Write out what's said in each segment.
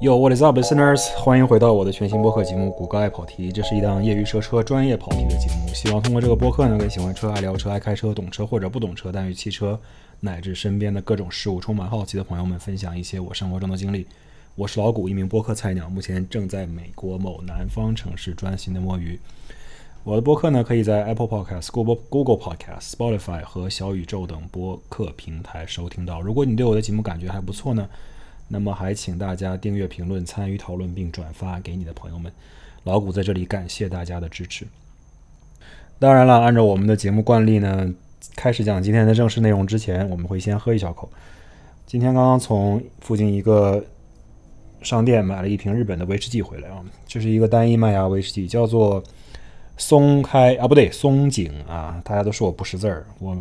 Yo, what is up, listeners？欢迎回到我的全新播客节目《谷歌爱跑题》。这是一档业余车车专业跑题的节目，希望通过这个播客呢，给喜欢车、爱聊车、爱开车、懂车或者不懂车，但与汽车乃至身边的各种事物充满好奇的朋友们分享一些我生活中的经历。我是老谷，一名播客菜鸟，目前正在美国某南方城市专心的摸鱼。我的播客呢，可以在 Apple Podcast、Google Google Podcast、Spotify 和小宇宙等播客平台收听到。如果你对我的节目感觉还不错呢？那么还请大家订阅、评论、参与讨论，并转发给你的朋友们。老谷在这里感谢大家的支持。当然了，按照我们的节目惯例呢，开始讲今天的正式内容之前，我们会先喝一小口。今天刚刚从附近一个商店买了一瓶日本的威士忌回来啊，这是一个单一麦芽威士忌，叫做松开啊，不对，松井啊。大家都说我不识字儿，我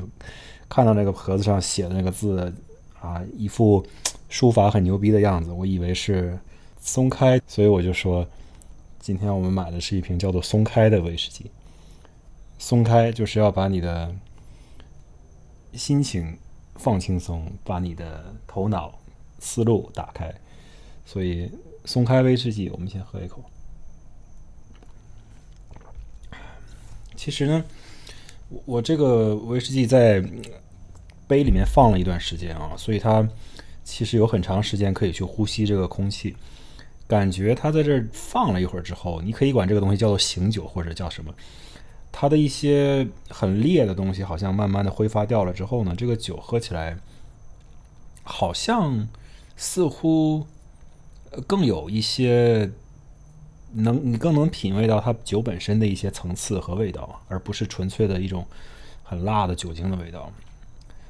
看到那个盒子上写的那个字啊，一副。书法很牛逼的样子，我以为是松开，所以我就说，今天我们买的是一瓶叫做“松开”的威士忌。松开就是要把你的心情放轻松，把你的头脑思路打开，所以松开威士忌，我们先喝一口。其实呢，我这个威士忌在杯里面放了一段时间啊，所以它。其实有很长时间可以去呼吸这个空气，感觉它在这儿放了一会儿之后，你可以管这个东西叫做醒酒或者叫什么。它的一些很烈的东西好像慢慢的挥发掉了之后呢，这个酒喝起来好像似乎更有一些能你更能品味到它酒本身的一些层次和味道，而不是纯粹的一种很辣的酒精的味道。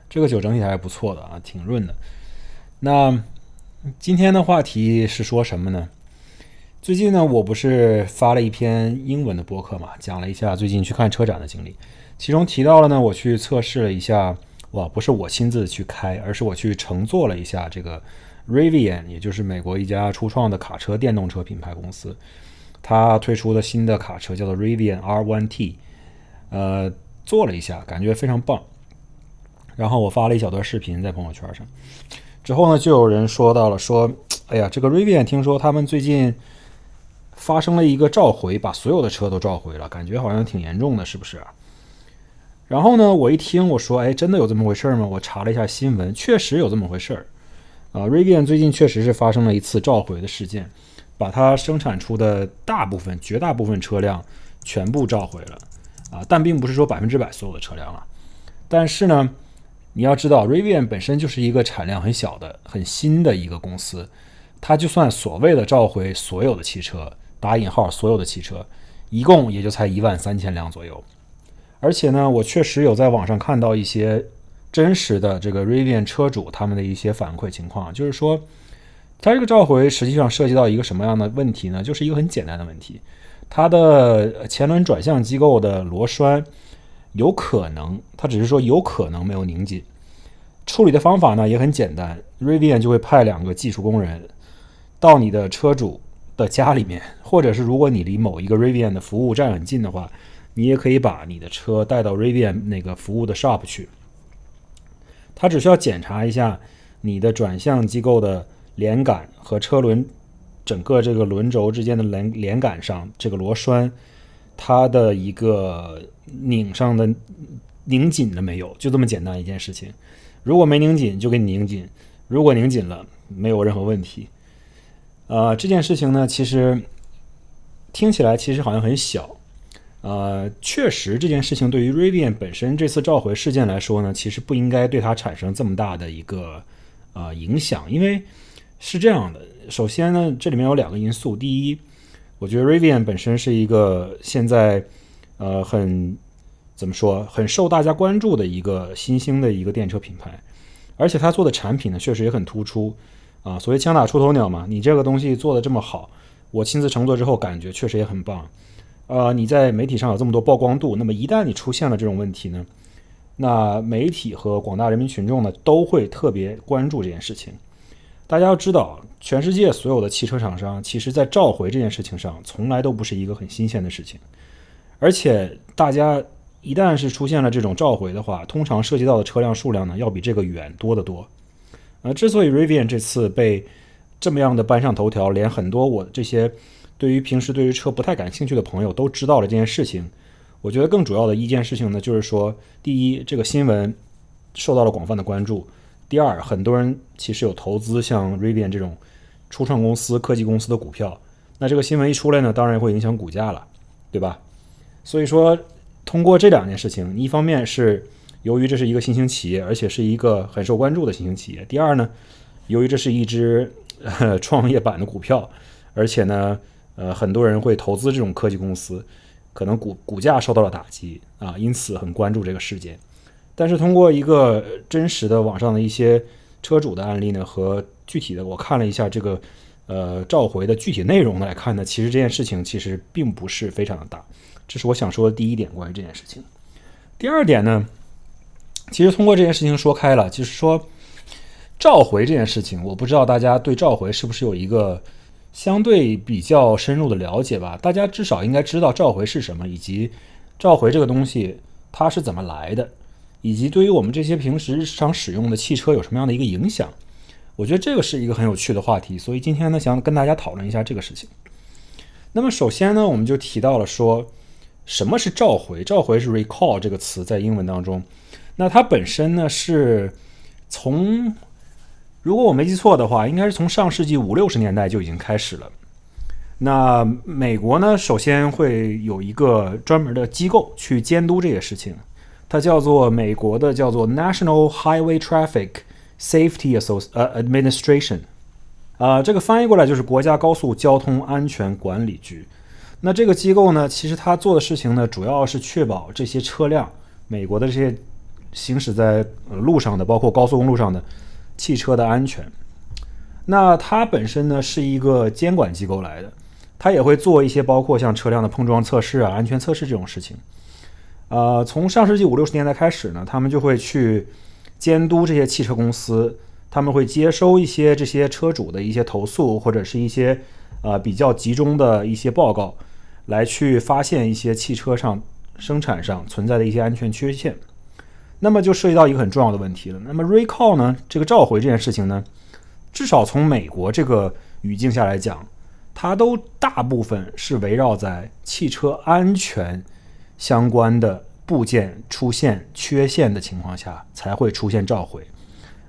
这个酒整体还是不错的啊，挺润的。那今天的话题是说什么呢？最近呢，我不是发了一篇英文的博客嘛，讲了一下最近去看车展的经历，其中提到了呢，我去测试了一下，哇，不是我亲自去开，而是我去乘坐了一下这个 Rivian，也就是美国一家初创的卡车电动车品牌公司，它推出的新的卡车叫做 Rivian R1T，呃，坐了一下，感觉非常棒，然后我发了一小段视频在朋友圈上。之后呢，就有人说到了，说，哎呀，这个 Rivian 听说他们最近发生了一个召回，把所有的车都召回了，感觉好像挺严重的，是不是？然后呢，我一听，我说，哎，真的有这么回事吗？我查了一下新闻，确实有这么回事儿。啊，Rivian 最近确实是发生了一次召回的事件，把它生产出的大部分、绝大部分车辆全部召回了。啊，但并不是说百分之百所有的车辆了，但是呢。你要知道，Rivian 本身就是一个产量很小的、很新的一个公司，它就算所谓的召回所有的汽车（打引号所有的汽车），一共也就才一万三千辆左右。而且呢，我确实有在网上看到一些真实的这个 Rivian 车主他们的一些反馈情况，就是说，它这个召回实际上涉及到一个什么样的问题呢？就是一个很简单的问题，它的前轮转向机构的螺栓。有可能，他只是说有可能没有拧紧。处理的方法呢也很简单，Rivian 就会派两个技术工人到你的车主的家里面，或者是如果你离某一个 Rivian 的服务站很近的话，你也可以把你的车带到 Rivian 那个服务的 shop 去。他只需要检查一下你的转向机构的连杆和车轮整个这个轮轴之间的连连杆上这个螺栓。它的一个拧上的拧紧了没有？就这么简单一件事情。如果没拧紧，就给你拧紧；如果拧紧了，没有任何问题。呃，这件事情呢，其实听起来其实好像很小。呃，确实这件事情对于 Rivian 本身这次召回事件来说呢，其实不应该对它产生这么大的一个呃影响，因为是这样的。首先呢，这里面有两个因素，第一。我觉得 Rivian 本身是一个现在，呃，很怎么说，很受大家关注的一个新兴的一个电车品牌，而且它做的产品呢，确实也很突出啊。所谓枪打出头鸟嘛，你这个东西做的这么好，我亲自乘坐之后感觉确实也很棒。呃，你在媒体上有这么多曝光度，那么一旦你出现了这种问题呢，那媒体和广大人民群众呢都会特别关注这件事情。大家要知道，全世界所有的汽车厂商，其实在召回这件事情上，从来都不是一个很新鲜的事情。而且，大家一旦是出现了这种召回的话，通常涉及到的车辆数量呢，要比这个远多得多。呃，之所以 Rivian 这次被这么样的搬上头条，连很多我这些对于平时对于车不太感兴趣的朋友都知道了这件事情。我觉得更主要的一件事情呢，就是说，第一，这个新闻受到了广泛的关注；第二，很多人其实有投资像 Rivian 这种初创公司、科技公司的股票。那这个新闻一出来呢，当然会影响股价了，对吧？所以说，通过这两件事情，一方面是由于这是一个新兴企业，而且是一个很受关注的新兴企业；第二呢，由于这是一只创业板的股票，而且呢，呃，很多人会投资这种科技公司。可能股股价受到了打击啊，因此很关注这个事件。但是通过一个真实的网上的一些车主的案例呢，和具体的我看了一下这个呃召回的具体内容来看呢，其实这件事情其实并不是非常的大。这是我想说的第一点关于这件事情。第二点呢，其实通过这件事情说开了，就是说召回这件事情，我不知道大家对召回是不是有一个。相对比较深入的了解吧，大家至少应该知道召回是什么，以及召回这个东西它是怎么来的，以及对于我们这些平时日常使用的汽车有什么样的一个影响。我觉得这个是一个很有趣的话题，所以今天呢，想跟大家讨论一下这个事情。那么首先呢，我们就提到了说什么是召回？召回是 recall 这个词在英文当中，那它本身呢是从如果我没记错的话，应该是从上世纪五六十年代就已经开始了。那美国呢，首先会有一个专门的机构去监督这些事情，它叫做美国的叫做 National Highway Traffic Safety Assoc 呃 Administration，啊，这个翻译过来就是国家高速交通安全管理局。那这个机构呢，其实它做的事情呢，主要是确保这些车辆，美国的这些行驶在路上的，包括高速公路上的。汽车的安全，那它本身呢是一个监管机构来的，它也会做一些包括像车辆的碰撞测试啊、安全测试这种事情。呃，从上世纪五六十年代开始呢，他们就会去监督这些汽车公司，他们会接收一些这些车主的一些投诉或者是一些呃比较集中的一些报告，来去发现一些汽车上生产上存在的一些安全缺陷。那么就涉及到一个很重要的问题了。那么 recall 呢？这个召回这件事情呢，至少从美国这个语境下来讲，它都大部分是围绕在汽车安全相关的部件出现缺陷的情况下才会出现召回。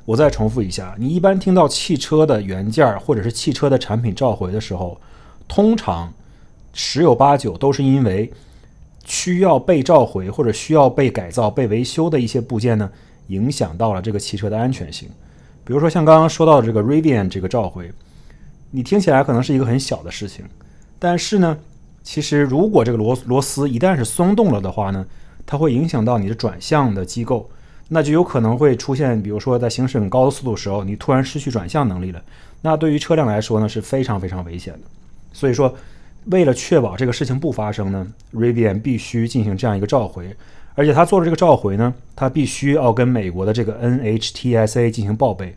我再重复一下，你一般听到汽车的原件或者是汽车的产品召回的时候，通常十有八九都是因为。需要被召回或者需要被改造、被维修的一些部件呢，影响到了这个汽车的安全性。比如说像刚刚说到的这个 Rivian 这个召回，你听起来可能是一个很小的事情，但是呢，其实如果这个螺螺丝一旦是松动了的话呢，它会影响到你的转向的机构，那就有可能会出现，比如说在行驶很高的速度时候，你突然失去转向能力了，那对于车辆来说呢是非常非常危险的。所以说。为了确保这个事情不发生呢，Rivian 必须进行这样一个召回，而且他做了这个召回呢，他必须要跟美国的这个 NHTSA 进行报备，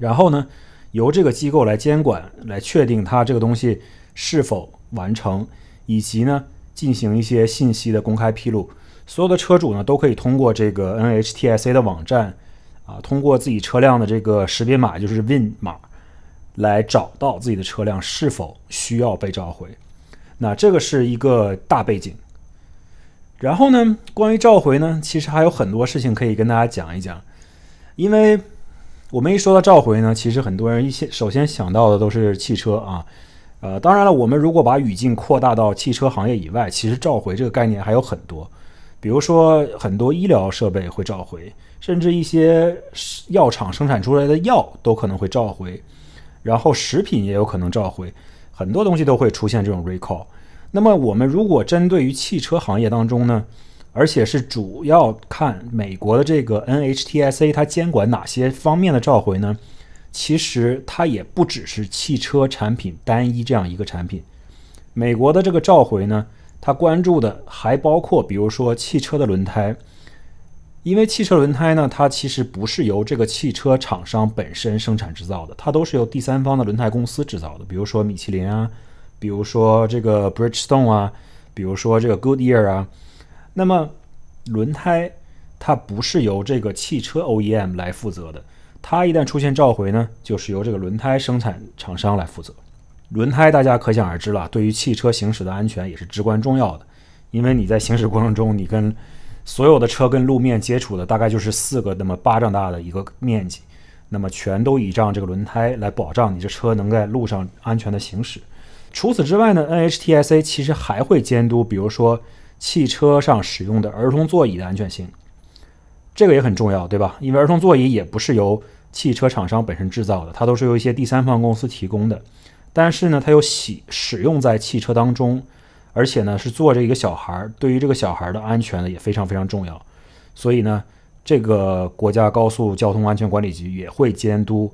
然后呢，由这个机构来监管，来确定他这个东西是否完成，以及呢，进行一些信息的公开披露。所有的车主呢，都可以通过这个 NHTSA 的网站，啊，通过自己车辆的这个识别码，就是 VIN 码。来找到自己的车辆是否需要被召回，那这个是一个大背景。然后呢，关于召回呢，其实还有很多事情可以跟大家讲一讲。因为我们一说到召回呢，其实很多人一先首先想到的都是汽车啊。呃，当然了，我们如果把语境扩大到汽车行业以外，其实召回这个概念还有很多。比如说，很多医疗设备会召回，甚至一些药厂生产出来的药都可能会召回。然后食品也有可能召回，很多东西都会出现这种 recall。那么我们如果针对于汽车行业当中呢，而且是主要看美国的这个 NHTSA 它监管哪些方面的召回呢？其实它也不只是汽车产品单一这样一个产品。美国的这个召回呢，它关注的还包括比如说汽车的轮胎。因为汽车轮胎呢，它其实不是由这个汽车厂商本身生产制造的，它都是由第三方的轮胎公司制造的，比如说米其林啊，比如说这个 Bridgestone 啊，比如说这个 Goodyear 啊。那么轮胎它不是由这个汽车 OEM 来负责的，它一旦出现召回呢，就是由这个轮胎生产厂商来负责。轮胎大家可想而知了，对于汽车行驶的安全也是至关重要的，因为你在行驶过程中，你跟所有的车跟路面接触的大概就是四个那么巴掌大的一个面积，那么全都倚仗这个轮胎来保障你这车能在路上安全的行驶。除此之外呢，NHTSA 其实还会监督，比如说汽车上使用的儿童座椅的安全性，这个也很重要，对吧？因为儿童座椅也不是由汽车厂商本身制造的，它都是由一些第三方公司提供的。但是呢，它又使使用在汽车当中，而且呢是坐着一个小孩儿，对于这个小孩的安全呢也非常非常重要。所以呢，这个国家高速交通安全管理局也会监督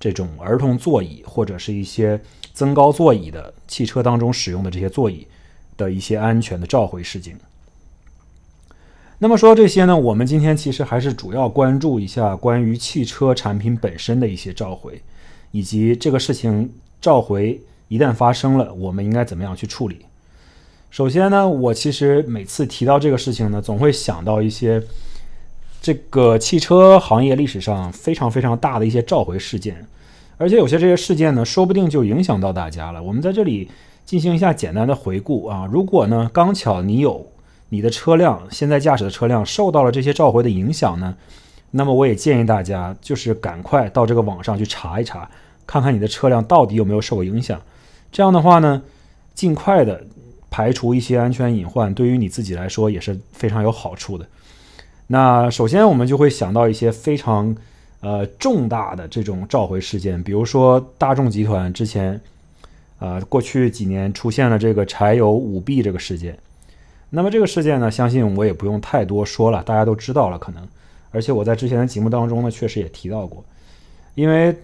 这种儿童座椅或者是一些增高座椅的汽车当中使用的这些座椅的一些安全的召回事情。那么说到这些呢，我们今天其实还是主要关注一下关于汽车产品本身的一些召回，以及这个事情召回一旦发生了，我们应该怎么样去处理。首先呢，我其实每次提到这个事情呢，总会想到一些这个汽车行业历史上非常非常大的一些召回事件，而且有些这些事件呢，说不定就影响到大家了。我们在这里进行一下简单的回顾啊，如果呢刚巧你有。你的车辆现在驾驶的车辆受到了这些召回的影响呢？那么我也建议大家，就是赶快到这个网上去查一查，看看你的车辆到底有没有受过影响。这样的话呢，尽快的排除一些安全隐患，对于你自己来说也是非常有好处的。那首先我们就会想到一些非常呃重大的这种召回事件，比如说大众集团之前啊过去几年出现了这个柴油舞弊这个事件。那么这个事件呢，相信我也不用太多说了，大家都知道了可能。而且我在之前的节目当中呢，确实也提到过，因为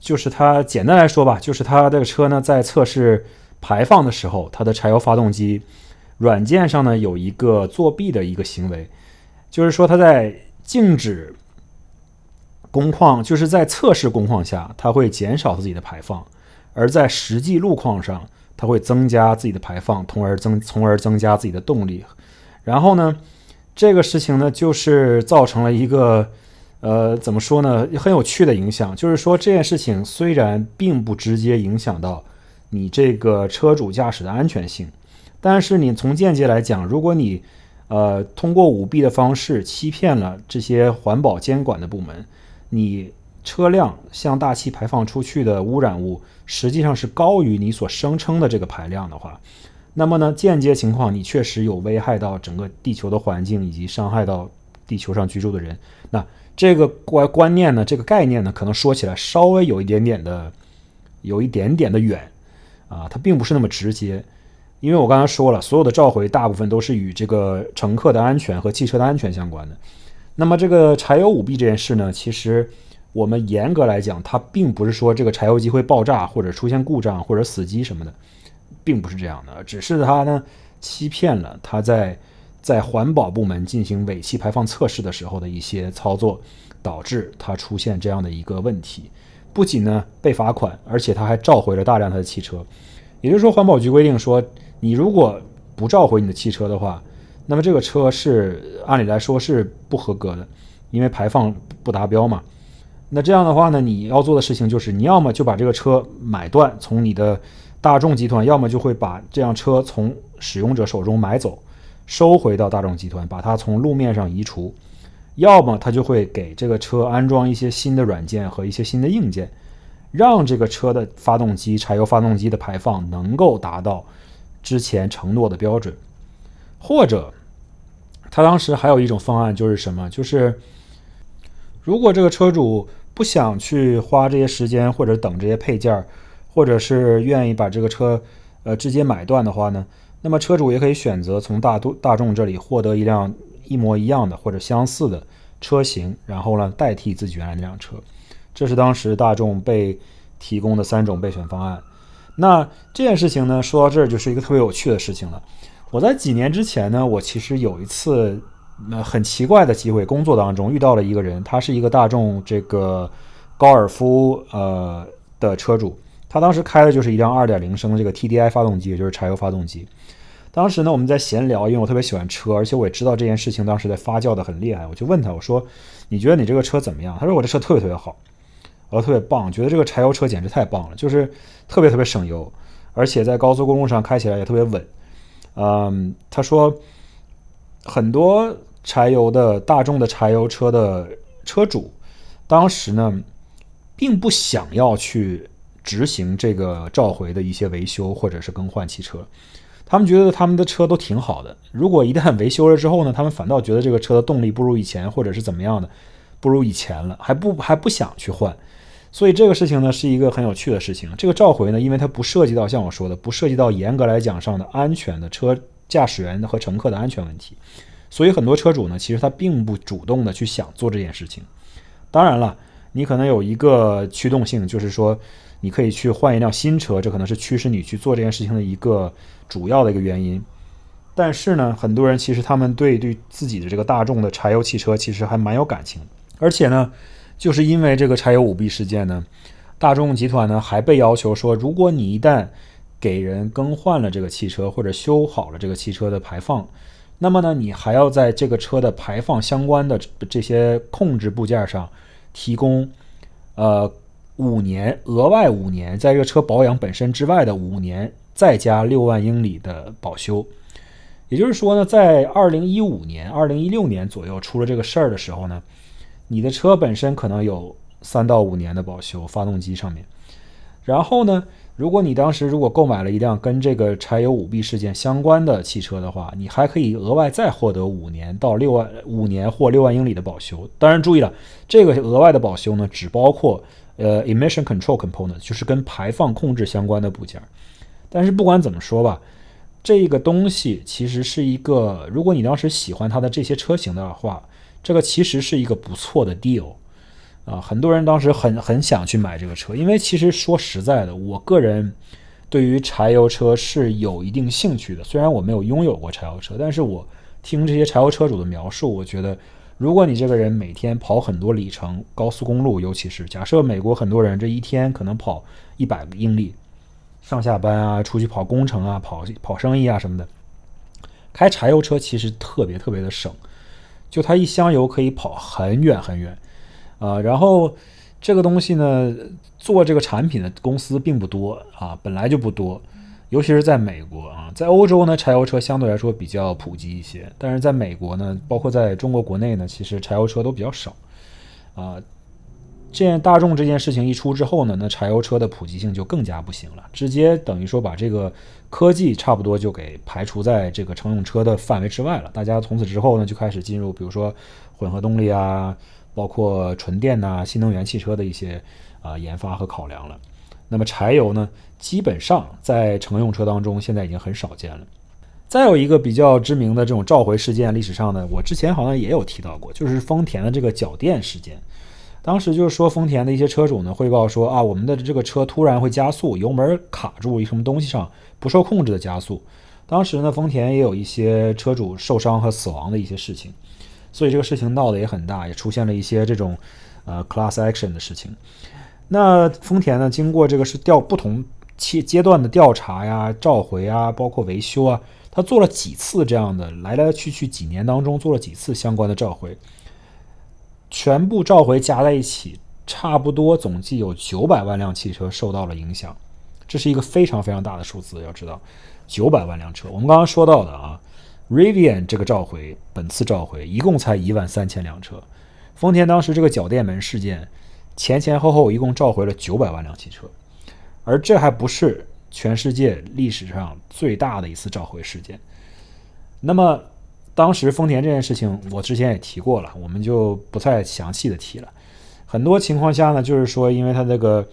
就是它简单来说吧，就是它这个车呢在测试排放的时候，它的柴油发动机软件上呢有一个作弊的一个行为，就是说它在静止工况，就是在测试工况下，它会减少自己的排放，而在实际路况上。它会增加自己的排放，从而增从而增加自己的动力。然后呢，这个事情呢，就是造成了一个呃，怎么说呢，很有趣的影响。就是说，这件事情虽然并不直接影响到你这个车主驾驶的安全性，但是你从间接来讲，如果你呃通过舞弊的方式欺骗了这些环保监管的部门，你。车辆向大气排放出去的污染物实际上是高于你所声称的这个排量的话，那么呢，间接情况你确实有危害到整个地球的环境以及伤害到地球上居住的人。那这个观观念呢，这个概念呢，可能说起来稍微有一点点的，有一点点的远啊，它并不是那么直接。因为我刚才说了，所有的召回大部分都是与这个乘客的安全和汽车的安全相关的。那么这个柴油舞弊这件事呢，其实。我们严格来讲，它并不是说这个柴油机会爆炸或者出现故障或者死机什么的，并不是这样的，只是它呢欺骗了它在在环保部门进行尾气排放测试的时候的一些操作，导致它出现这样的一个问题。不仅呢被罚款，而且他还召回了大量他的汽车。也就是说，环保局规定说，你如果不召回你的汽车的话，那么这个车是按理来说是不合格的，因为排放不达标嘛。那这样的话呢，你要做的事情就是，你要么就把这个车买断，从你的大众集团；要么就会把这辆车从使用者手中买走，收回到大众集团，把它从路面上移除；要么他就会给这个车安装一些新的软件和一些新的硬件，让这个车的发动机柴油发动机的排放能够达到之前承诺的标准。或者，他当时还有一种方案就是什么？就是如果这个车主。不想去花这些时间，或者等这些配件儿，或者是愿意把这个车，呃，直接买断的话呢，那么车主也可以选择从大都大众这里获得一辆一模一样的或者相似的车型，然后呢代替自己原来那辆车。这是当时大众被提供的三种备选方案。那这件事情呢，说到这儿就是一个特别有趣的事情了。我在几年之前呢，我其实有一次。那很奇怪的机会，工作当中遇到了一个人，他是一个大众这个高尔夫呃的车主，他当时开的就是一辆2.0升的这个 TDI 发动机，也就是柴油发动机。当时呢，我们在闲聊，因为我特别喜欢车，而且我也知道这件事情当时在发酵的很厉害，我就问他，我说：“你觉得你这个车怎么样？”他说：“我这车特别特别好，我特别棒，觉得这个柴油车简直太棒了，就是特别特别省油，而且在高速公路上开起来也特别稳。”嗯，他说很多柴油的大众的柴油车的车主，当时呢，并不想要去执行这个召回的一些维修或者是更换汽车。他们觉得他们的车都挺好的，如果一旦维修了之后呢，他们反倒觉得这个车的动力不如以前，或者是怎么样的，不如以前了，还不还不想去换。所以这个事情呢是一个很有趣的事情。这个召回呢，因为它不涉及到像我说的，不涉及到严格来讲上的安全的车驾驶员和乘客的安全问题，所以很多车主呢，其实他并不主动的去想做这件事情。当然了，你可能有一个驱动性，就是说。你可以去换一辆新车，这可能是驱使你去做这件事情的一个主要的一个原因。但是呢，很多人其实他们对对自己的这个大众的柴油汽车其实还蛮有感情，而且呢，就是因为这个柴油舞弊事件呢，大众集团呢还被要求说，如果你一旦给人更换了这个汽车或者修好了这个汽车的排放，那么呢，你还要在这个车的排放相关的这些控制部件上提供，呃。五年额外五年，在这个车保养本身之外的五年，再加六万英里的保修。也就是说呢，在二零一五年、二零一六年左右出了这个事儿的时候呢，你的车本身可能有三到五年的保修，发动机上面。然后呢，如果你当时如果购买了一辆跟这个柴油舞弊事件相关的汽车的话，你还可以额外再获得五年到六万五年或六万英里的保修。当然注意了，这个额外的保修呢，只包括。呃，emission control component 就是跟排放控制相关的部件，但是不管怎么说吧，这个东西其实是一个，如果你当时喜欢它的这些车型的话，这个其实是一个不错的 deal 啊，很多人当时很很想去买这个车，因为其实说实在的，我个人对于柴油车是有一定兴趣的，虽然我没有拥有过柴油车，但是我听这些柴油车主的描述，我觉得。如果你这个人每天跑很多里程，高速公路，尤其是假设美国很多人这一天可能跑一百个英里，上下班啊，出去跑工程啊，跑跑生意啊什么的，开柴油车其实特别特别的省，就它一箱油可以跑很远很远，啊，然后这个东西呢，做这个产品的公司并不多啊，本来就不多。尤其是在美国啊，在欧洲呢，柴油车相对来说比较普及一些。但是在美国呢，包括在中国国内呢，其实柴油车都比较少啊。这件大众这件事情一出之后呢，那柴油车的普及性就更加不行了，直接等于说把这个科技差不多就给排除在这个乘用车的范围之外了。大家从此之后呢，就开始进入比如说混合动力啊，包括纯电呐、新能源汽车的一些啊研发和考量了。那么柴油呢，基本上在乘用车当中现在已经很少见了。再有一个比较知名的这种召回事件，历史上呢，我之前好像也有提到过，就是丰田的这个脚垫事件。当时就是说，丰田的一些车主呢汇报说啊，我们的这个车突然会加速，油门卡住一什么东西上，不受控制的加速。当时呢，丰田也有一些车主受伤和死亡的一些事情，所以这个事情闹得也很大，也出现了一些这种呃 class action 的事情。那丰田呢？经过这个是调不同阶阶段的调查呀、召回啊，包括维修啊，他做了几次这样的来来去去几年当中做了几次相关的召回，全部召回加在一起，差不多总计有九百万辆汽车受到了影响，这是一个非常非常大的数字。要知道，九百万辆车，我们刚刚说到的啊，Rivian 这个召回，本次召回一共才一万三千辆车，丰田当时这个脚垫门事件。前前后后一共召回了九百万辆汽车，而这还不是全世界历史上最大的一次召回事件。那么，当时丰田这件事情，我之前也提过了，我们就不再详细的提了。很多情况下呢，就是说，因为它这个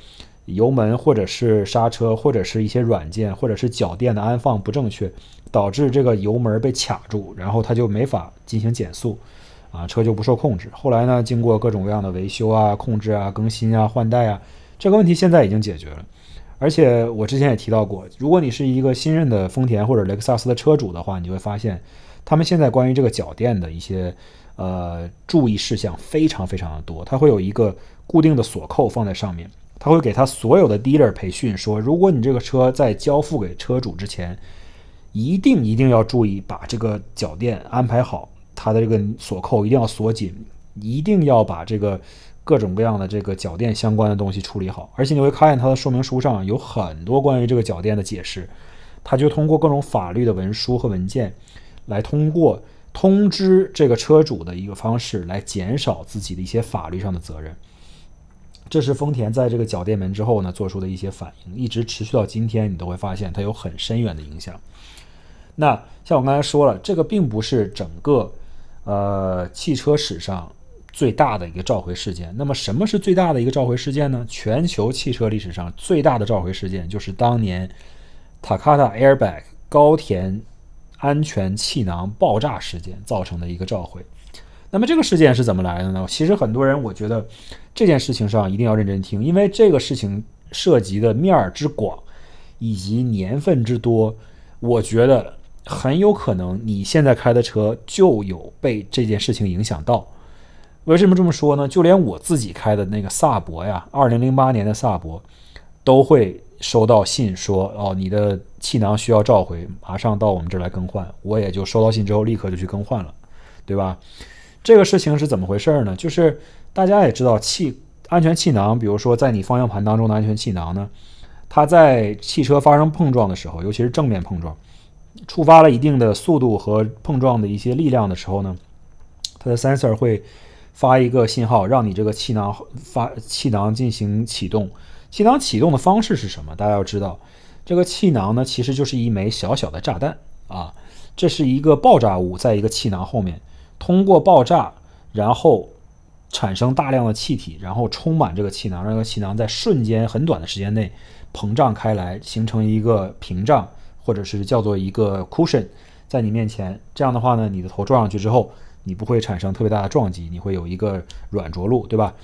油门或者是刹车或者是一些软件或者是脚垫的安放不正确，导致这个油门被卡住，然后它就没法进行减速。啊，车就不受控制。后来呢，经过各种各样的维修啊、控制啊、更新啊、换代啊，这个问题现在已经解决了。而且我之前也提到过，如果你是一个新任的丰田或者雷克萨斯的车主的话，你就会发现，他们现在关于这个脚垫的一些呃注意事项非常非常的多。它会有一个固定的锁扣放在上面，他会给他所有的 dealer 培训说，如果你这个车在交付给车主之前，一定一定要注意把这个脚垫安排好，它的这个锁扣一定要锁紧，一定要把这个各种各样的这个脚垫相关的东西处理好。而且你会看见它的说明书上有很多关于这个脚垫的解释，它就通过各种法律的文书和文件来通过。通知这个车主的一个方式，来减少自己的一些法律上的责任。这是丰田在这个脚垫门之后呢做出的一些反应，一直持续到今天，你都会发现它有很深远的影响。那像我刚才说了，这个并不是整个呃汽车史上最大的一个召回事件。那么什么是最大的一个召回事件呢？全球汽车历史上最大的召回事件就是当年 Takata Airbag 高田。安全气囊爆炸事件造成的一个召回。那么这个事件是怎么来的呢？其实很多人，我觉得这件事情上一定要认真听，因为这个事情涉及的面儿之广，以及年份之多，我觉得很有可能你现在开的车就有被这件事情影响到。为什么这么说呢？就连我自己开的那个萨博呀，二零零八年的萨博，都会。收到信说哦，你的气囊需要召回，马上到我们这儿来更换。我也就收到信之后立刻就去更换了，对吧？这个事情是怎么回事呢？就是大家也知道，气安全气囊，比如说在你方向盘当中的安全气囊呢，它在汽车发生碰撞的时候，尤其是正面碰撞，触发了一定的速度和碰撞的一些力量的时候呢，它的 sensor 会发一个信号，让你这个气囊发气囊进行启动。气囊启动的方式是什么？大家要知道，这个气囊呢，其实就是一枚小小的炸弹啊。这是一个爆炸物在一个气囊后面，通过爆炸，然后产生大量的气体，然后充满这个气囊，让这个气囊在瞬间很短的时间内膨胀开来，形成一个屏障，或者是叫做一个 cushion，在你面前。这样的话呢，你的头撞上去之后，你不会产生特别大的撞击，你会有一个软着陆，对吧？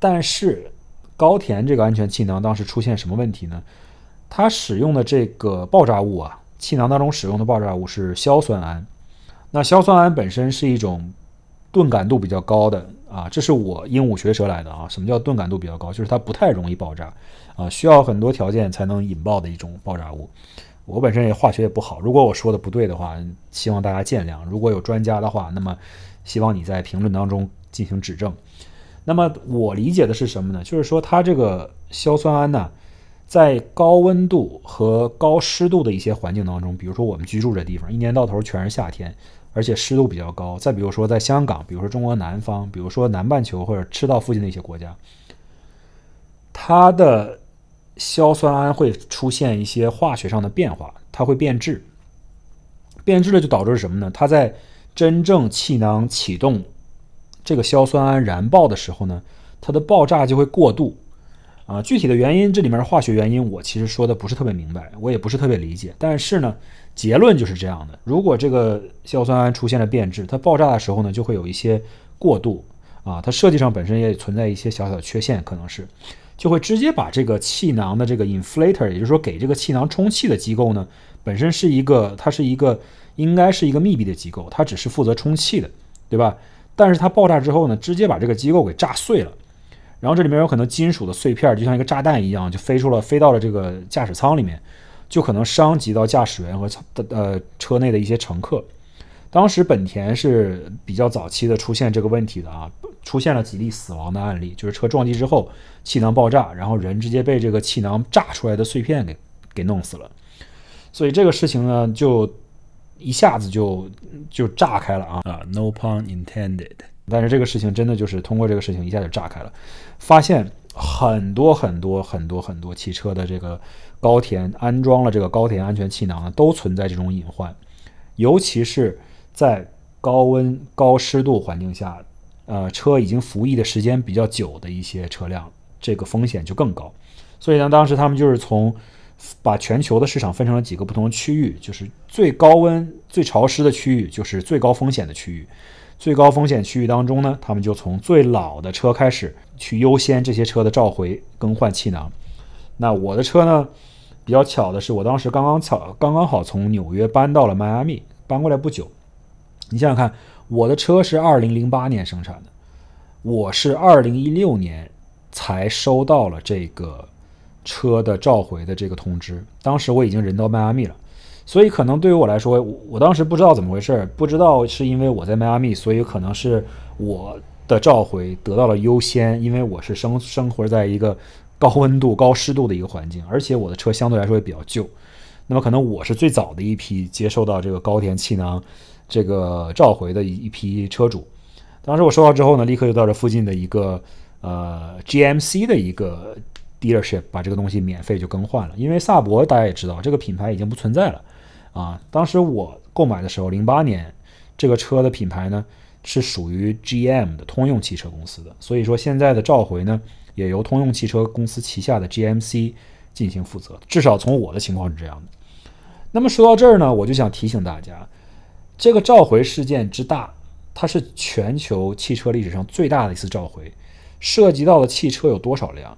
但是。高田这个安全气囊当时出现什么问题呢？它使用的这个爆炸物啊，气囊当中使用的爆炸物是硝酸铵。那硝酸铵本身是一种钝感度比较高的啊，这是我鹦鹉学舌来的啊。什么叫钝感度比较高？就是它不太容易爆炸啊，需要很多条件才能引爆的一种爆炸物。我本身也化学也不好，如果我说的不对的话，希望大家见谅。如果有专家的话，那么希望你在评论当中进行指正。那么我理解的是什么呢？就是说它这个硝酸铵呢，在高温度和高湿度的一些环境当中，比如说我们居住这地方，一年到头全是夏天，而且湿度比较高。再比如说在香港，比如说中国南方，比如说南半球或者赤道附近的一些国家，它的硝酸铵会出现一些化学上的变化，它会变质。变质了就导致什么呢？它在真正气囊启动。这个硝酸铵燃爆的时候呢，它的爆炸就会过度，啊，具体的原因，这里面化学原因我其实说的不是特别明白，我也不是特别理解。但是呢，结论就是这样的：如果这个硝酸铵出现了变质，它爆炸的时候呢，就会有一些过度，啊，它设计上本身也存在一些小小的缺陷，可能是就会直接把这个气囊的这个 inflator，也就是说给这个气囊充气的机构呢，本身是一个，它是一个应该是一个密闭的机构，它只是负责充气的，对吧？但是它爆炸之后呢，直接把这个机构给炸碎了，然后这里面有可能金属的碎片，就像一个炸弹一样，就飞出了，飞到了这个驾驶舱里面，就可能伤及到驾驶员和呃车内的一些乘客。当时本田是比较早期的出现这个问题的啊，出现了几例死亡的案例，就是车撞击之后气囊爆炸，然后人直接被这个气囊炸出来的碎片给给弄死了。所以这个事情呢，就。一下子就就炸开了啊啊！No pun intended。但是这个事情真的就是通过这个事情一下就炸开了，发现很多很多很多很多汽车的这个高田安装了这个高田安全气囊呢，都存在这种隐患，尤其是在高温高湿度环境下，呃，车已经服役的时间比较久的一些车辆，这个风险就更高。所以呢，当时他们就是从。把全球的市场分成了几个不同的区域，就是最高温、最潮湿的区域，就是最高风险的区域。最高风险区域当中呢，他们就从最老的车开始去优先这些车的召回、更换气囊。那我的车呢，比较巧的是，我当时刚刚巧刚刚好从纽约搬到了迈阿密，搬过来不久。你想想看，我的车是二零零八年生产的，我是二零一六年才收到了这个。车的召回的这个通知，当时我已经人到迈阿密了，所以可能对于我来说，我当时不知道怎么回事，不知道是因为我在迈阿密，所以可能是我的召回得到了优先，因为我是生生活在一个高温度、高湿度的一个环境，而且我的车相对来说也比较旧，那么可能我是最早的一批接受到这个高田气囊这个召回的一一批车主。当时我收到之后呢，立刻就到这附近的一个呃 GMC 的一个 dealership 把这个东西免费就更换了，因为萨博大家也知道这个品牌已经不存在了啊。当时我购买的时候，零八年这个车的品牌呢是属于 GM 的通用汽车公司的，所以说现在的召回呢也由通用汽车公司旗下的 GMC 进行负责，至少从我的情况是这样的。那么说到这儿呢，我就想提醒大家，这个召回事件之大，它是全球汽车历史上最大的一次召回，涉及到的汽车有多少辆？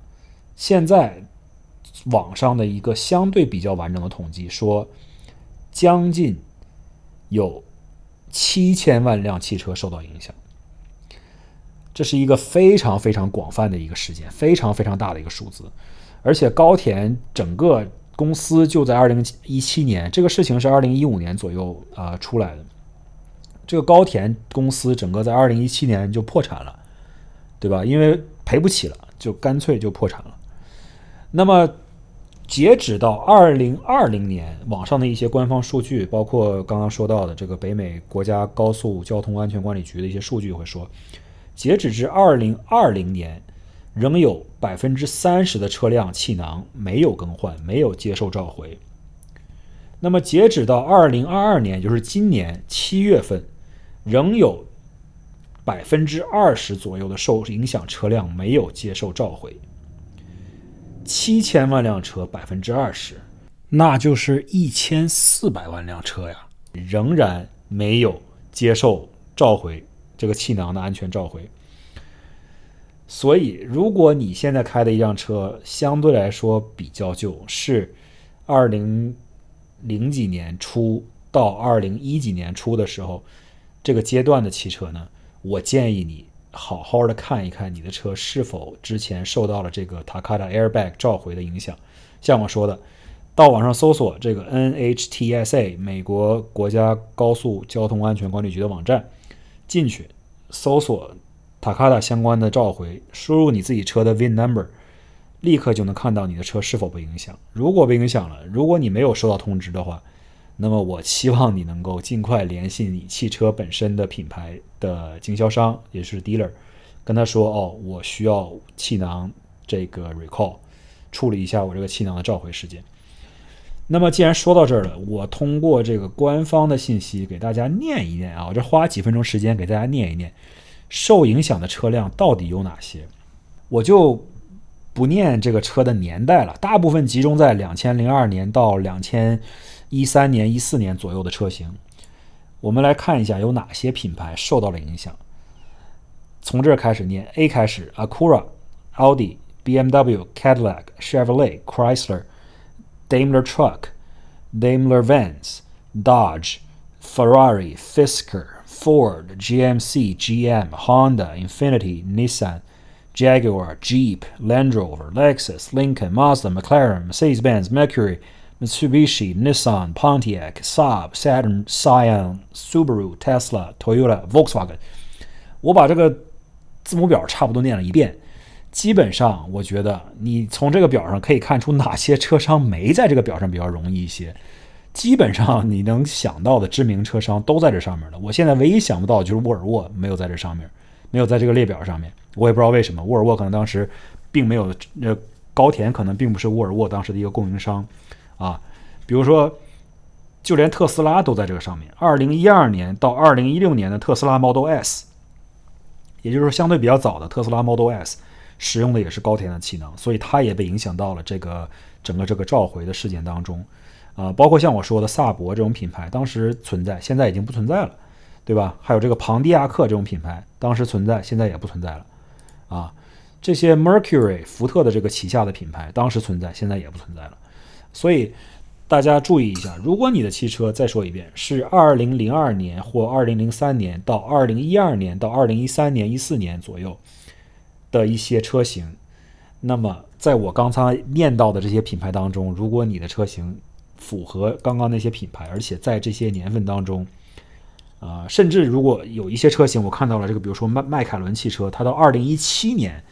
现在网上的一个相对比较完整的统计说，将近有七千万辆汽车受到影响。这是一个非常非常广泛的一个事件，非常非常大的一个数字。而且高田整个公司就在二零一七年，这个事情是二零一五年左右啊、出来的。这个高田公司整个在二零一七年就破产了，对吧？因为赔不起了，就干脆就破产了。那么，截止到二零二零年，网上的一些官方数据，包括刚刚说到的这个北美国家高速交通安全管理局的一些数据会说，截止至二零二零年，仍有百分之三十的车辆气囊没有更换，没有接受召回。那么，截止到二零二二年，就是今年七月份，仍有百分之二十左右的受影响车辆没有接受召回。七千万辆车，百分之二十，那就是一千四百万辆车呀，仍然没有接受召回这个气囊的安全召回。所以，如果你现在开的一辆车相对来说比较旧，是二零零几年初到二零一几年初的时候，这个阶段的汽车呢，我建议你好好的看一看你的车是否之前受到了这个 Takata Airbag 召回的影响。像我说的，到网上搜索这个 NHTSA 美国国家高速交通安全管理局的网站，进去搜索 Takata 相关的召回，输入你自己车的 VIN number，立刻就能看到你的车是否被影响。如果被影响了，如果你没有收到通知的话，那么我期望你能够尽快联系你汽车本身的品牌的经销商，也是 dealer，跟他说哦，我需要气囊这个 recall，处理一下我这个气囊的召回事件。那么既然说到这儿了，我通过这个官方的信息给大家念一念啊，我这花几分钟时间给大家念一念，受影响的车辆到底有哪些？我就不念这个车的年代了，大部分集中在两千零二年到两千一三年、一四年左右的车型。我们来看一下有哪些品牌受到了影响。从这儿开始念，A 开始：Acura、Audi、BMW、Cadillac、Chevrolet、Chrysler、Daimler Truck、Daimler Vans、Dodge、Ferrari、Fisker、Ford、GMC、GM、Honda、Infiniti、Nissan。Jaguar、Jeep、Land Rover、Lexus、Lincoln、Mazda、McLaren、Mercedes-Benz、Mercury、Mitsubishi、Nissan、Pontiac、Saab、Saturn、Scion、Subaru、Tesla、Toyota、Volkswagen。我把这个字母表差不多念了一遍，基本上我觉得你从这个表上可以看出哪些车商没在这个表上比较容易一些。 基本上你能想到的知名车商都在这上面了。我现在唯一想不到就是沃尔沃没有在这上面，没有在这个列表上面。我也不知道为什么，沃尔沃可能当时并没有，呃，高田可能并不是沃尔沃当时的一个供应商，啊，比如说，就连特斯拉都在这个上面。二零一二年到二零一六年的特斯拉 Model S，也就是说相对比较早的特斯拉 Model S，使用的也是高田的气囊，所以它也被影响到了这个整个这个召回的事件当中，啊，包括像我说的萨博这种品牌，当时存在，现在已经不存在了，对吧？还有这个庞蒂亚克这种品牌，当时存在，现在也不存在了。啊，这些 Mercury 福特的这个旗下的品牌，当时存在，现在也不存在了。所以大家注意一下，如果你的汽车再说一遍是2002年或2003年到2012年到2013年、14年左右的一些车型，那么在我刚才念到的这些品牌当中，如果你的车型符合刚刚那些品牌，而且在这些年份当中，啊、甚至如果有一些车型我看到了这个，比如说迈迈凯伦汽车，它到二零一七年，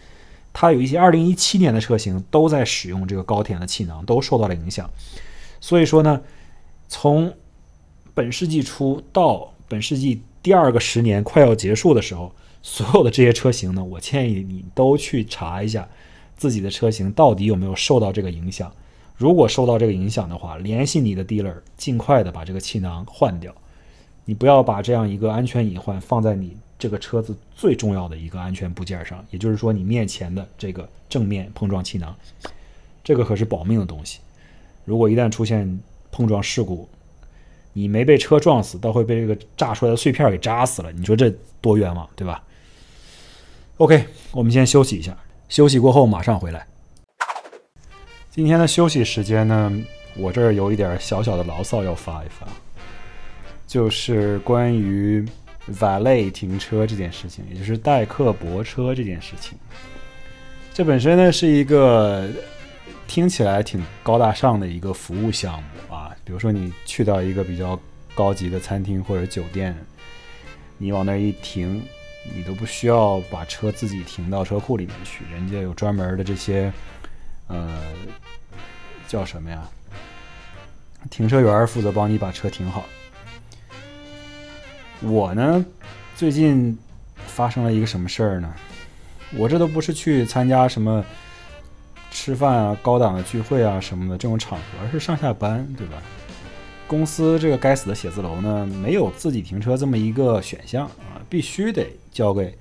它有一些二零一七年的车型都在使用这个高田的气囊，都受到了影响。所以说呢，从本世纪初到本世纪第二个十年快要结束的时候，所有的这些车型呢，我建议你都去查一下自己的车型到底有没有受到这个影响。如果受到这个影响的话，联系你的 dealer，尽快的把这个气囊换掉。你不要把这样一个安全隐患放在你这个车子最重要的一个安全部件上，也就是说你面前的这个正面碰撞气囊，这个可是保命的东西。如果一旦出现碰撞事故，你没被车撞死，倒会被这个炸出来的碎片给扎死了。你说这多冤枉，对吧？OK，我们先休息一下，休息过后马上回来。今天的休息时间呢，我这儿有一点小小的牢骚要发一发，就是关于 valet 停车这件事情，也就是代客泊车这件事情。这本身呢是一个听起来挺高大上的一个服务项目啊，比如说你去到一个比较高级的餐厅或者酒店，你往那儿一停，你都不需要把车自己停到车库里面去，人家有专门的这些，呃，叫什么呀？停车员负责帮你把车停好。我呢，最近发生了一个什么事儿呢？我这都不是去参加什么吃饭啊、高档的聚会啊什么的这种场合，而是上下班，对吧？公司这个该死的写字楼呢，没有自己停车这么一个选项啊，必须得交给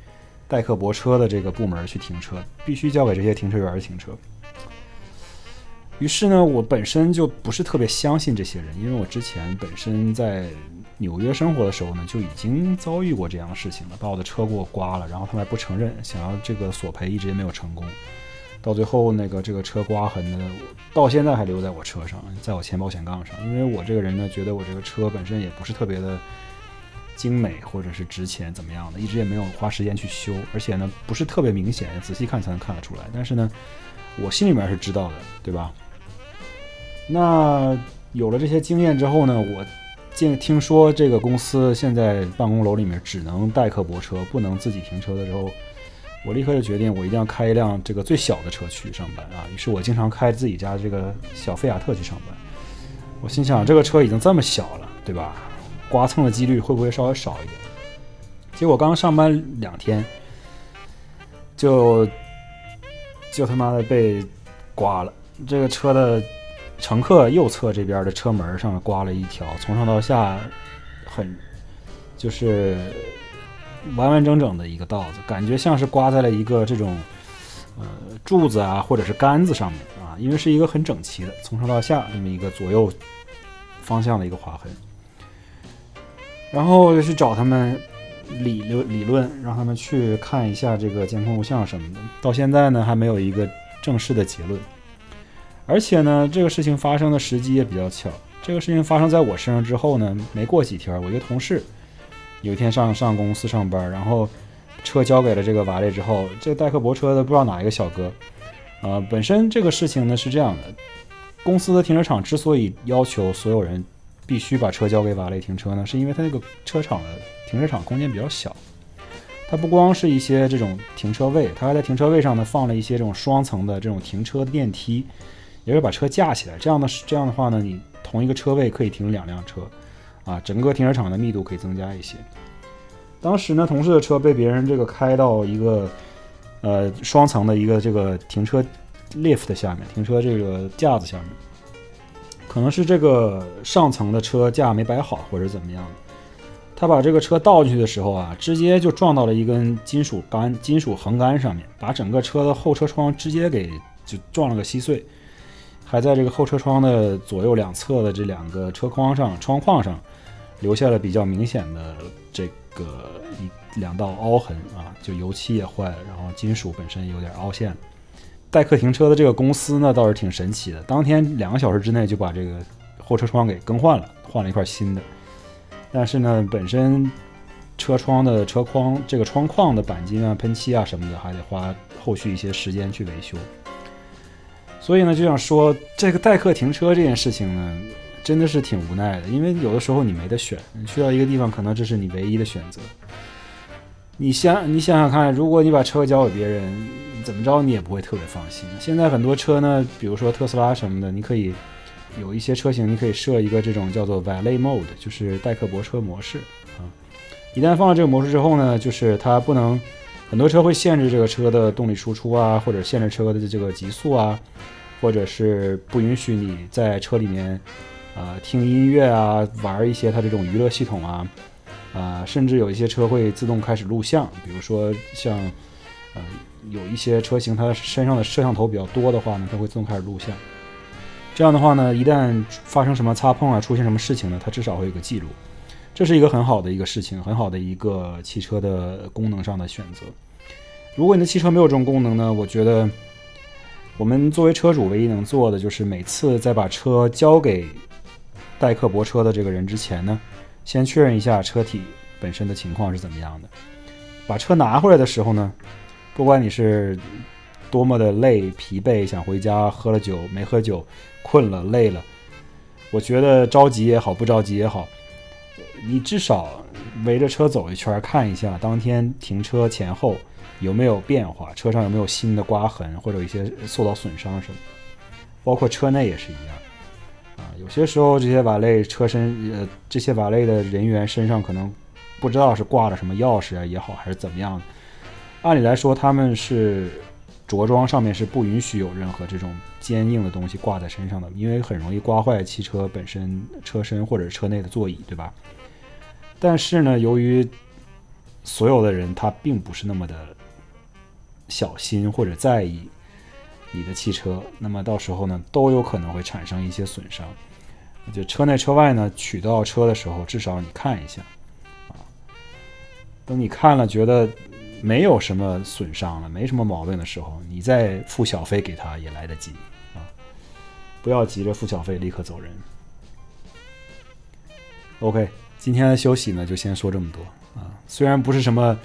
代客泊车的这个部门去停车，必须交给这些停车员停车。于是呢，我本身就不是特别相信这些人，因为我之前本身在纽约生活的时候呢，就已经遭遇过这样的事情了，把我的车给我刮了，然后他们还不承认，想要这个索赔，一直也没有成功。到最后，那个这个车刮痕呢，到现在还留在我车上，在我前保险杠上。因为我这个人呢，觉得我这个车本身也不是特别的精美或者是值钱怎么样的，一直也没有花时间去修，而且呢不是特别明显，仔细看才能看得出来。但是呢，我心里面是知道的，对吧？那有了这些经验之后呢，我见听说这个公司现在办公楼里面只能代客泊车，不能自己停车的时候，我立刻就决定我一定要开一辆这个最小的车去上班啊。于是我经常开自己家这个小菲亚特去上班。我心想，这个车已经这么小了，对吧？刮蹭的几率会不会稍微少一点？结果刚上班两天，就就他妈的被刮了。这个车的乘客右侧这边的车门上刮了一条，从上到下很就是完完整整的一个道子，感觉像是刮在了一个这种呃柱子啊或者是杆子上面啊，因为是一个很整齐的从上到下这么一个左右方向的一个划痕。然后就去找他们理理理论，让他们去看一下这个监控录像什么的。到现在呢，还没有一个正式的结论。而且呢，这个事情发生的时机也比较巧。这个事情发生在我身上之后呢，没过几天，我一个同事有一天上上公司上班，然后车交给了这个瓦类之后，这个代客泊车的不知道哪一个小哥，呃，本身这个事情呢是这样的，公司的停车场之所以要求所有人必须把车交给瓦类停车呢，是因为它那个车场的停车场空间比较小，它不光是一些这种停车位，它还在停车位上呢放了一些这种双层的这种停车电梯。也是把车架起来，这样的这样的话呢，你同一个车位可以停两辆车，啊，整个停车场的密度可以增加一些。当时呢，同事的车被别人这个开到一个呃双层的一个这个停车 lift 下面，停车这个架子下面，可能是这个上层的车架没摆好，或者怎么样的，他把这个车倒进去的时候啊，直接就撞到了一根金属杆、金属横杆上面，把整个车的后车窗直接给就撞了个稀碎。还在这个后车窗的左右两侧的这两个车框上、窗框上，留下了比较明显的这个一两道凹痕啊，就油漆也坏了，然后金属本身有点凹陷。代客停车的这个公司呢，倒是挺神奇的，当天两个小时之内就把这个后车窗给更换了，换了一块新的。但是呢，本身车窗的车框这个窗框的钣金啊、喷漆啊什么的，还得花后续一些时间去维修。所以呢，就想说这个代客停车这件事情呢，真的是挺无奈的，因为有的时候你没得选，你去到一个地方，可能这是你唯一的选择。你想，你想想看，如果你把车交给别人，怎么着你也不会特别放心。现在很多车呢，比如说特斯拉什么的，你可以有一些车型，你可以设一个这种叫做 Valet Mode，就是代客泊车模式啊。一旦放到这个模式之后呢，就是它不能，很多车会限制这个车的动力输出啊，或者限制车的这个极速啊，或者是不允许你在车里面。啊，听音乐啊，玩一些它这种娱乐系统啊，啊，甚至有一些车会自动开始录像，比如说像，呃，有一些车型它身上的摄像头比较多的话呢，它会自动开始录像。这样的话呢，一旦发生什么擦碰啊，出现什么事情呢，它至少会有个记录。这是一个很好的一个事情，很好的一个汽车的功能上的选择。如果你的汽车没有这种功能呢，我觉得我们作为车主唯一能做的就是每次在把车交给代客泊车的这个人之前呢，先确认一下车体本身的情况是怎么样的。把车拿回来的时候呢，不管你是多么的累、疲惫，想回家，喝了酒没喝酒，困了、累了，我觉得着急也好，不着急也好，你至少围着车走一圈，看一下当天停车前后有没有变化，车上有没有新的刮痕或者一些受到损伤什么的，包括车内也是一样啊。有些时候，这些瓦类车身，呃，这些瓦类的人员身上可能不知道是挂了什么钥匙啊也好，还是怎么样。按理来说，他们是着装上面是不允许有任何这种坚硬的东西挂在身上的，因为很容易刮坏汽车本身车身或者车内的座椅，对吧？但是呢，由于所有的人他并不是那么的小心或者在意。你的汽车，那么到时候呢，都有可能会产生一些损伤。就车内车外呢，取到车的时候，至少你看一下，啊，等你看了觉得没有什么损伤了，没什么毛病的时候，你再付小费给他也来得及啊，不要急着付小费立刻走人。OK，今天的休息呢，就先说这么多啊，虽然不是什么。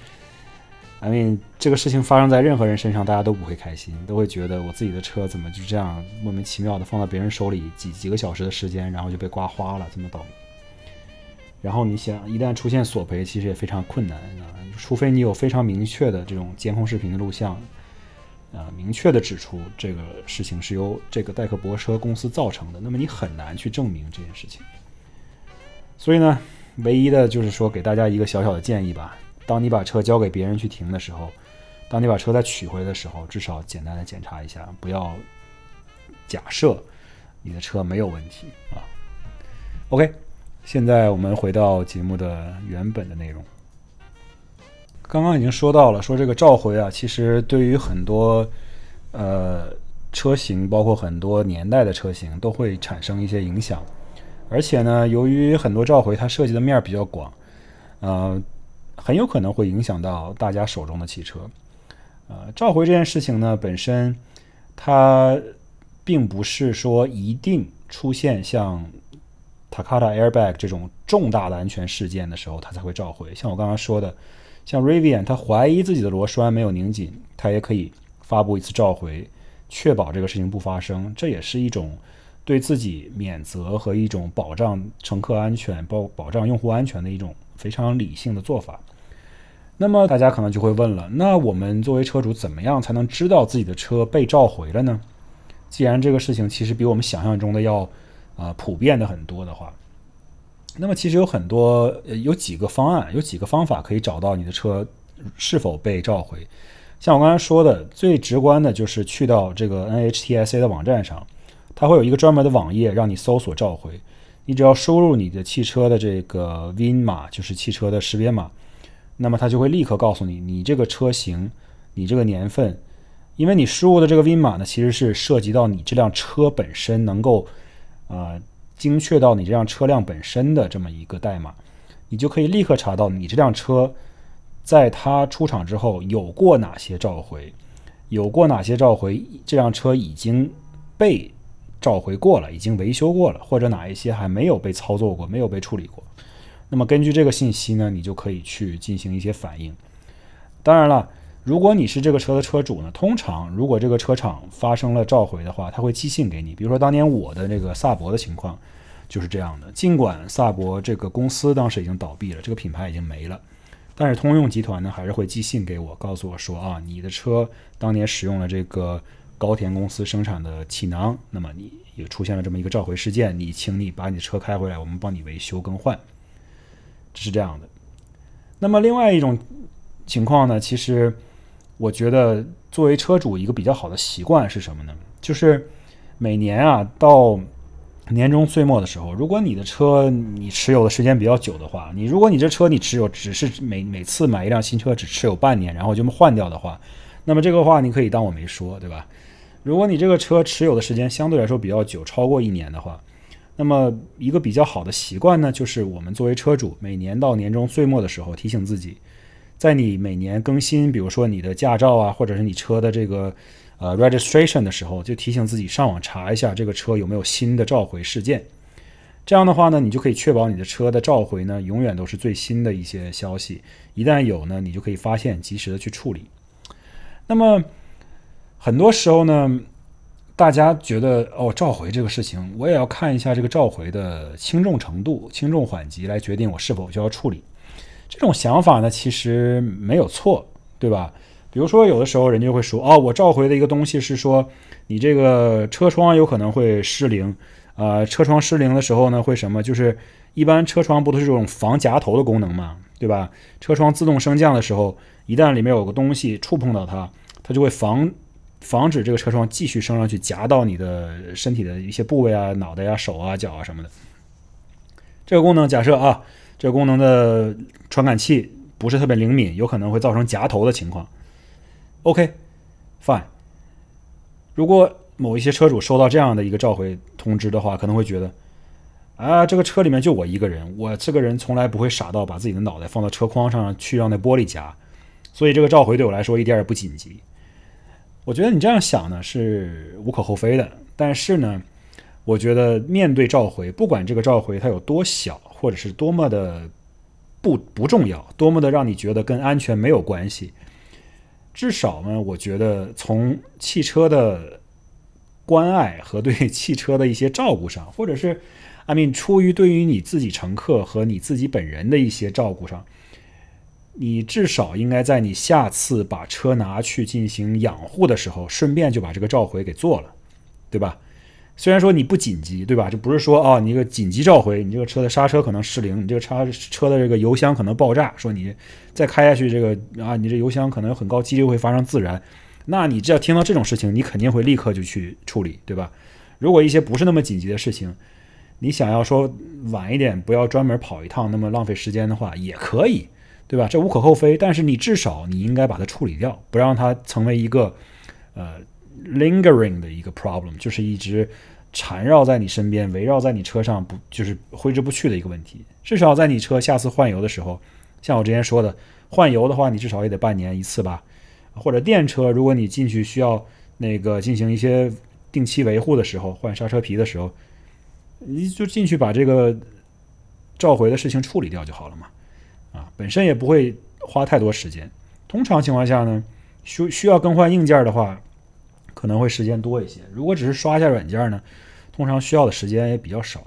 I mean，这个事情发生在任何人身上，大家都不会开心，都会觉得我自己的车怎么就这样莫名其妙的放在别人手里几几个小时的时间，然后就被刮花了，这么倒霉。然后你想，一旦出现索赔，其实也非常困难啊，除非你有非常明确的这种监控视频的录像，呃，明确的指出这个事情是由这个代客泊车公司造成的，那么你很难去证明这件事情。所以呢，唯一的就是说给大家一个小小的建议吧。当你把车交给别人去停的时候，当你把车再取回来的时候，至少简单的检查一下，不要假设你的车没有问题啊。OK，现在我们回到节目的原本的内容。刚刚已经说到了，说这个召回啊，其实对于很多呃车型，包括很多年代的车型，都会产生一些影响。而且呢，由于很多召回它涉及的面比较广，呃。很有可能会影响到大家手中的汽车，呃，召回这件事情呢，本身它并不是说一定出现像 Takata Airbag 这种重大的安全事件的时候，它才会召回。像我刚刚说的，像 Rivian，他怀疑自己的螺栓没有拧紧，他也可以发布一次召回，确保这个事情不发生。这也是一种对自己免责和一种保障乘客安全、保保障用户安全的一种非常理性的做法。那么大家可能就会问了，那我们作为车主怎么样才能知道自己的车被召回了呢？既然这个事情其实比我们想象中的要啊普遍的很多的话，那么其实有很多有几个方案，有几个方法可以找到你的车是否被召回。像我刚才说的，最直观的就是去到这个 NHTSA 的网站上，它会有一个专门的网页让你搜索召回。你只要输入你的汽车的这个 VIN 码，就是汽车的识别码。那么它就会立刻告诉你，你这个车型，你这个年份，因为你输入的这个 VIN 码呢，其实是涉及到你这辆车本身能够，呃，精确到你这辆车辆本身的这么一个代码，你就可以立刻查到你这辆车，在它出厂之后有过哪些召回，有过哪些召回，这辆车已经被召回过了，已经维修过了，或者哪一些还没有被操作过，没有被处理过。那么根据这个信息呢，你就可以去进行一些反应。当然了，如果你是这个车的车主呢，通常如果这个车厂发生了召回的话，他会寄信给你。比如说当年我的那个萨博的情况，就是这样的。尽管萨博这个公司当时已经倒闭了，这个品牌已经没了，但是通用集团呢还是会寄信给我，告诉我说啊，你的车当年使用了这个高田公司生产的气囊，那么你也出现了这么一个召回事件，你请你把你的车开回来，我们帮你维修更换，这是这样的。那么另外一种情况呢，其实我觉得作为车主一个比较好的习惯是什么呢？就是每年啊到年终岁末的时候，如果你的车你持有的时间比较久的话，你如果你这车你持有只是每每次买一辆新车只持有半年，然后就换掉的话，那么这个话你可以当我没说，对吧？如果你这个车持有的时间相对来说比较久，超过一年的话，那么一个比较好的习惯呢，就是我们作为车主，每年到年终岁末的时候提醒自己，在你每年更新，比如说你的驾照啊，或者是你车的这个呃 registration 的时候，就提醒自己上网查一下这个车有没有新的召回事件。这样的话呢，你就可以确保你的车的召回呢永远都是最新的一些消息，一旦有呢，你就可以发现，及时的去处理。那么很多时候呢，大家觉得哦，召回这个事情，我也要看一下这个召回的轻重程度、轻重缓急来决定我是否需要处理。这种想法呢，其实没有错，对吧？比如说，有的时候人家会说，哦，我召回的一个东西是说，你这个车窗有可能会失灵，啊，车窗失灵的时候呢，会什么？就是一般车窗不都是这种防夹头的功能嘛，对吧？车窗自动升降的时候，一旦里面有个东西触碰到它，它就会防。防止这个车窗继续升上去夹到你的身体的一些部位啊，脑袋呀、手啊、脚啊什么的。这个功能假设啊，这个功能的传感器不是特别灵敏，有可能会造成夹头的情况。OK，fine。如果某一些车主收到这样的一个召回通知的话，可能会觉得啊，这个车里面就我一个人，我这个人从来不会傻到把自己的脑袋放到车筐上去让那玻璃夹，所以这个召回对我来说一点也不紧急。我觉得你这样想呢是无可厚非的，但是呢，我觉得面对召回，不管这个召回它有多小，或者是多么的不不重要，多么的让你觉得跟安全没有关系，至少呢，我觉得从汽车的关爱和对汽车的一些照顾上，或者是，I mean，出于对于你自己乘客和你自己本人的一些照顾上。你至少应该在你下次把车拿去进行养护的时候，顺便就把这个召回给做了，对吧？虽然说你不紧急，对吧？这不是说啊，你一个紧急召回，你这个车的刹车可能失灵，你这个车车的这个油箱可能爆炸，说你再开下去，这个啊，你这油箱可能有很高几率会发生自燃。那你只要听到这种事情，你肯定会立刻就去处理，对吧？如果一些不是那么紧急的事情，你想要说晚一点，不要专门跑一趟，那么浪费时间的话，也可以。对吧？这无可厚非，但是你至少你应该把它处理掉，不让它成为一个呃 lingering 的一个 problem，就是一直缠绕在你身边、围绕在你车上不就是挥之不去的一个问题。至少在你车下次换油的时候，像我之前说的，换油的话，你至少也得半年一次吧。或者电车，如果你进去需要那个进行一些定期维护的时候，换刹车皮的时候，你就进去把这个召回的事情处理掉就好了嘛。啊，本身也不会花太多时间。通常情况下呢，需需要更换硬件的话，可能会时间多一些。如果只是刷一下软件呢，通常需要的时间也比较少。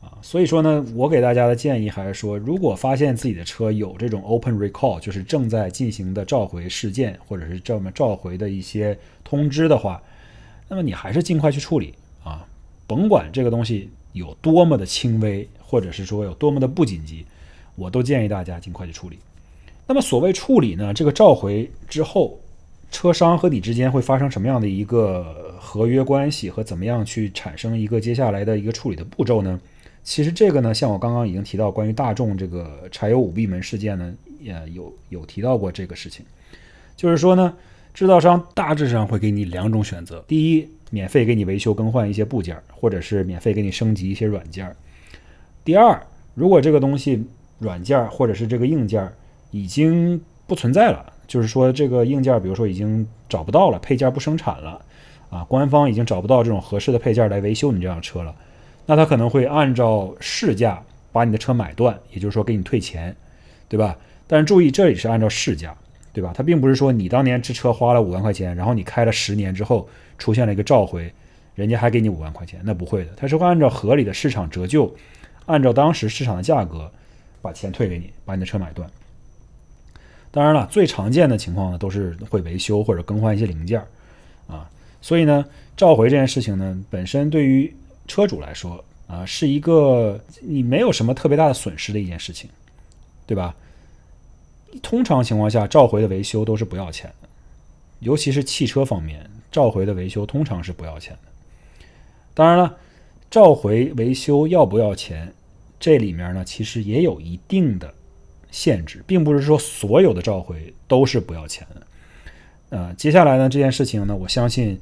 啊，所以说呢，我给大家的建议还是说，如果发现自己的车有这种 open recall，就是正在进行的召回事件，或者是这么召回的一些通知的话，那么你还是尽快去处理啊，甭管这个东西有多么的轻微，或者是说有多么的不紧急。我都建议大家尽快去处理。那么，所谓处理呢？这个召回之后，车商和你之间会发生什么样的一个合约关系，和怎么样去产生一个接下来的一个处理的步骤呢？其实这个呢，像我刚刚已经提到关于大众这个柴油五闭门事件呢，也有有提到过这个事情。就是说呢，制造商大致上会给你两种选择：第一，免费给你维修更换一些部件，或者是免费给你升级一些软件；第二，如果这个东西软件或者是这个硬件已经不存在了，就是说这个硬件，比如说已经找不到了，配件不生产了，啊，官方已经找不到这种合适的配件来维修你这辆车了，那他可能会按照市价把你的车买断，也就是说给你退钱，对吧？但是注意，这里是按照市价，对吧？他并不是说你当年这车花了五万块钱，然后你开了十年之后出现了一个召回，人家还给你五万块钱，那不会的，他是会按照合理的市场折旧，按照当时市场的价格把钱退给你，把你的车买断。当然了，最常见的情况呢，都是会维修或者更换一些零件儿啊。所以呢，召回这件事情呢，本身对于车主来说啊，是一个你没有什么特别大的损失的一件事情，对吧？通常情况下，召回的维修都是不要钱的，尤其是汽车方面，召回的维修通常是不要钱的。当然了，召回维修要不要钱，这里面呢，其实也有一定的。限制，并不是说所有的召回都是不要钱的。呃，接下来呢，这件事情呢，我相信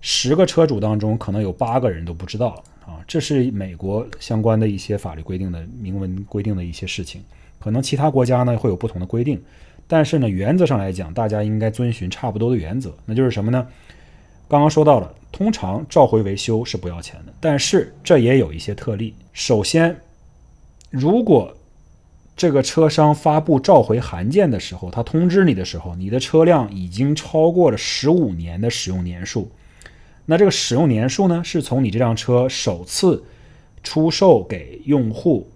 十个车主当中可能有八个人都不知道啊。这是美国相关的一些法律规定的明文规定的一些事情，可能其他国家呢会有不同的规定，但是呢，原则上来讲，大家应该遵循差不多的原则，那就是什么呢？刚刚说到了，通常召回维修是不要钱的，但是这也有一些特例。首先，如果这个车商发布召回函件的时候，他通知你的时候，你的车辆已经超过了十五年的使用年数。那这个使用年数呢，是从你这辆车首次出售给用户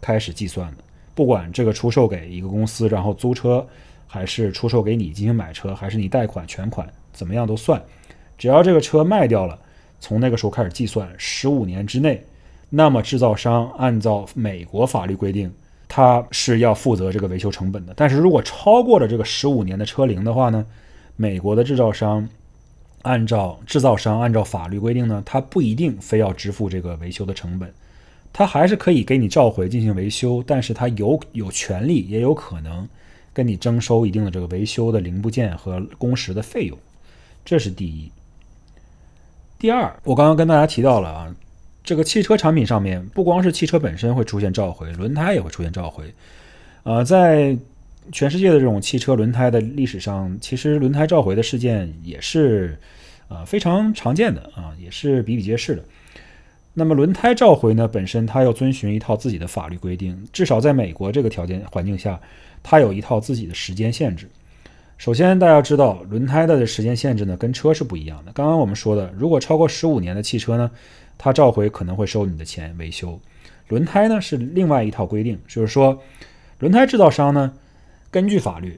开始计算的。不管这个出售给一个公司，然后租车，还是出售给你进行买车，还是你贷款全款，怎么样都算。只要这个车卖掉了，从那个时候开始计算，十五年之内，那么制造商按照美国法律规定。他是要负责这个维修成本的，但是如果超过了这个十五年的车龄的话呢，美国的制造商按照制造商按照法律规定呢，他不一定非要支付这个维修的成本，他还是可以给你召回进行维修，但是他有有权利也有可能跟你征收一定的这个维修的零部件和工时的费用，这是第一。第二，我刚刚跟大家提到了啊。这个汽车产品上面，不光是汽车本身会出现召回，轮胎也会出现召回。呃，在全世界的这种汽车轮胎的历史上，其实轮胎召回的事件也是呃非常常见的啊，也是比比皆是的。那么轮胎召回呢，本身它要遵循一套自己的法律规定，至少在美国这个条件环境下，它有一套自己的时间限制。首先，大家知道轮胎的时间限制呢，跟车是不一样的。刚刚我们说的，如果超过十五年的汽车呢？它召回可能会收你的钱维修，轮胎呢是另外一套规定，就是说，轮胎制造商呢根据法律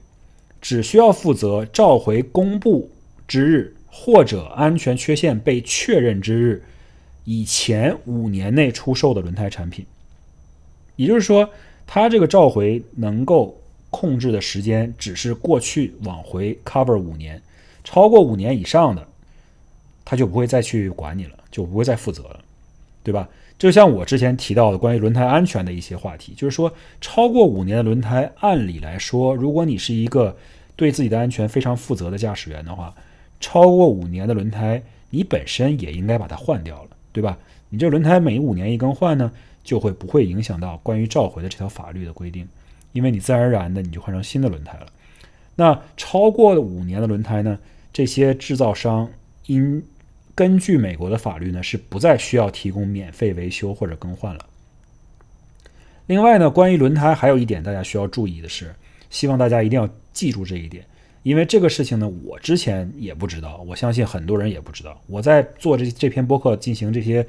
只需要负责召回公布之日或者安全缺陷被确认之日以前五年内出售的轮胎产品，也就是说，它这个召回能够控制的时间只是过去往回 cover 五年，超过五年以上的，他就不会再去管你了。就不会再负责了，对吧？就像我之前提到的关于轮胎安全的一些话题，就是说，超过五年的轮胎，按理来说，如果你是一个对自己的安全非常负责的驾驶员的话，超过五年的轮胎，你本身也应该把它换掉了，对吧？你这轮胎每五年一更换呢，就会不会影响到关于召回的这条法律的规定，因为你自然而然的你就换成新的轮胎了。那超过五年的轮胎呢，这些制造商因根据美国的法律呢，是不再需要提供免费维修或者更换了。另外呢，关于轮胎还有一点大家需要注意的是，希望大家一定要记住这一点，因为这个事情呢，我之前也不知道，我相信很多人也不知道。我在做这这篇播客进行这些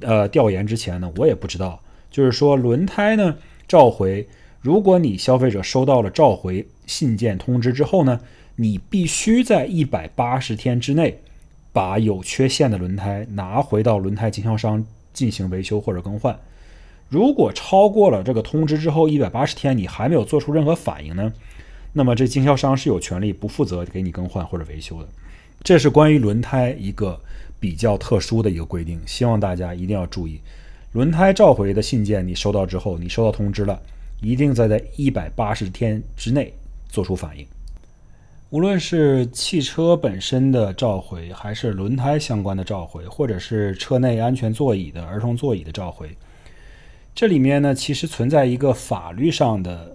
呃调研之前呢，我也不知道，就是说轮胎呢召回，如果你消费者收到了召回信件通知之后呢，你必须在一百八十天之内。把有缺陷的轮胎拿回到轮胎经销商进行维修或者更换。如果超过了这个通知之后一百八十天，你还没有做出任何反应呢，那么这经销商是有权利不负责给你更换或者维修的。这是关于轮胎一个比较特殊的一个规定，希望大家一定要注意。轮胎召回的信件你收到之后，你收到通知了，一定在在一百八十天之内做出反应。无论是汽车本身的召回，还是轮胎相关的召回，或者是车内安全座椅的儿童座椅的召回，这里面呢，其实存在一个法律上的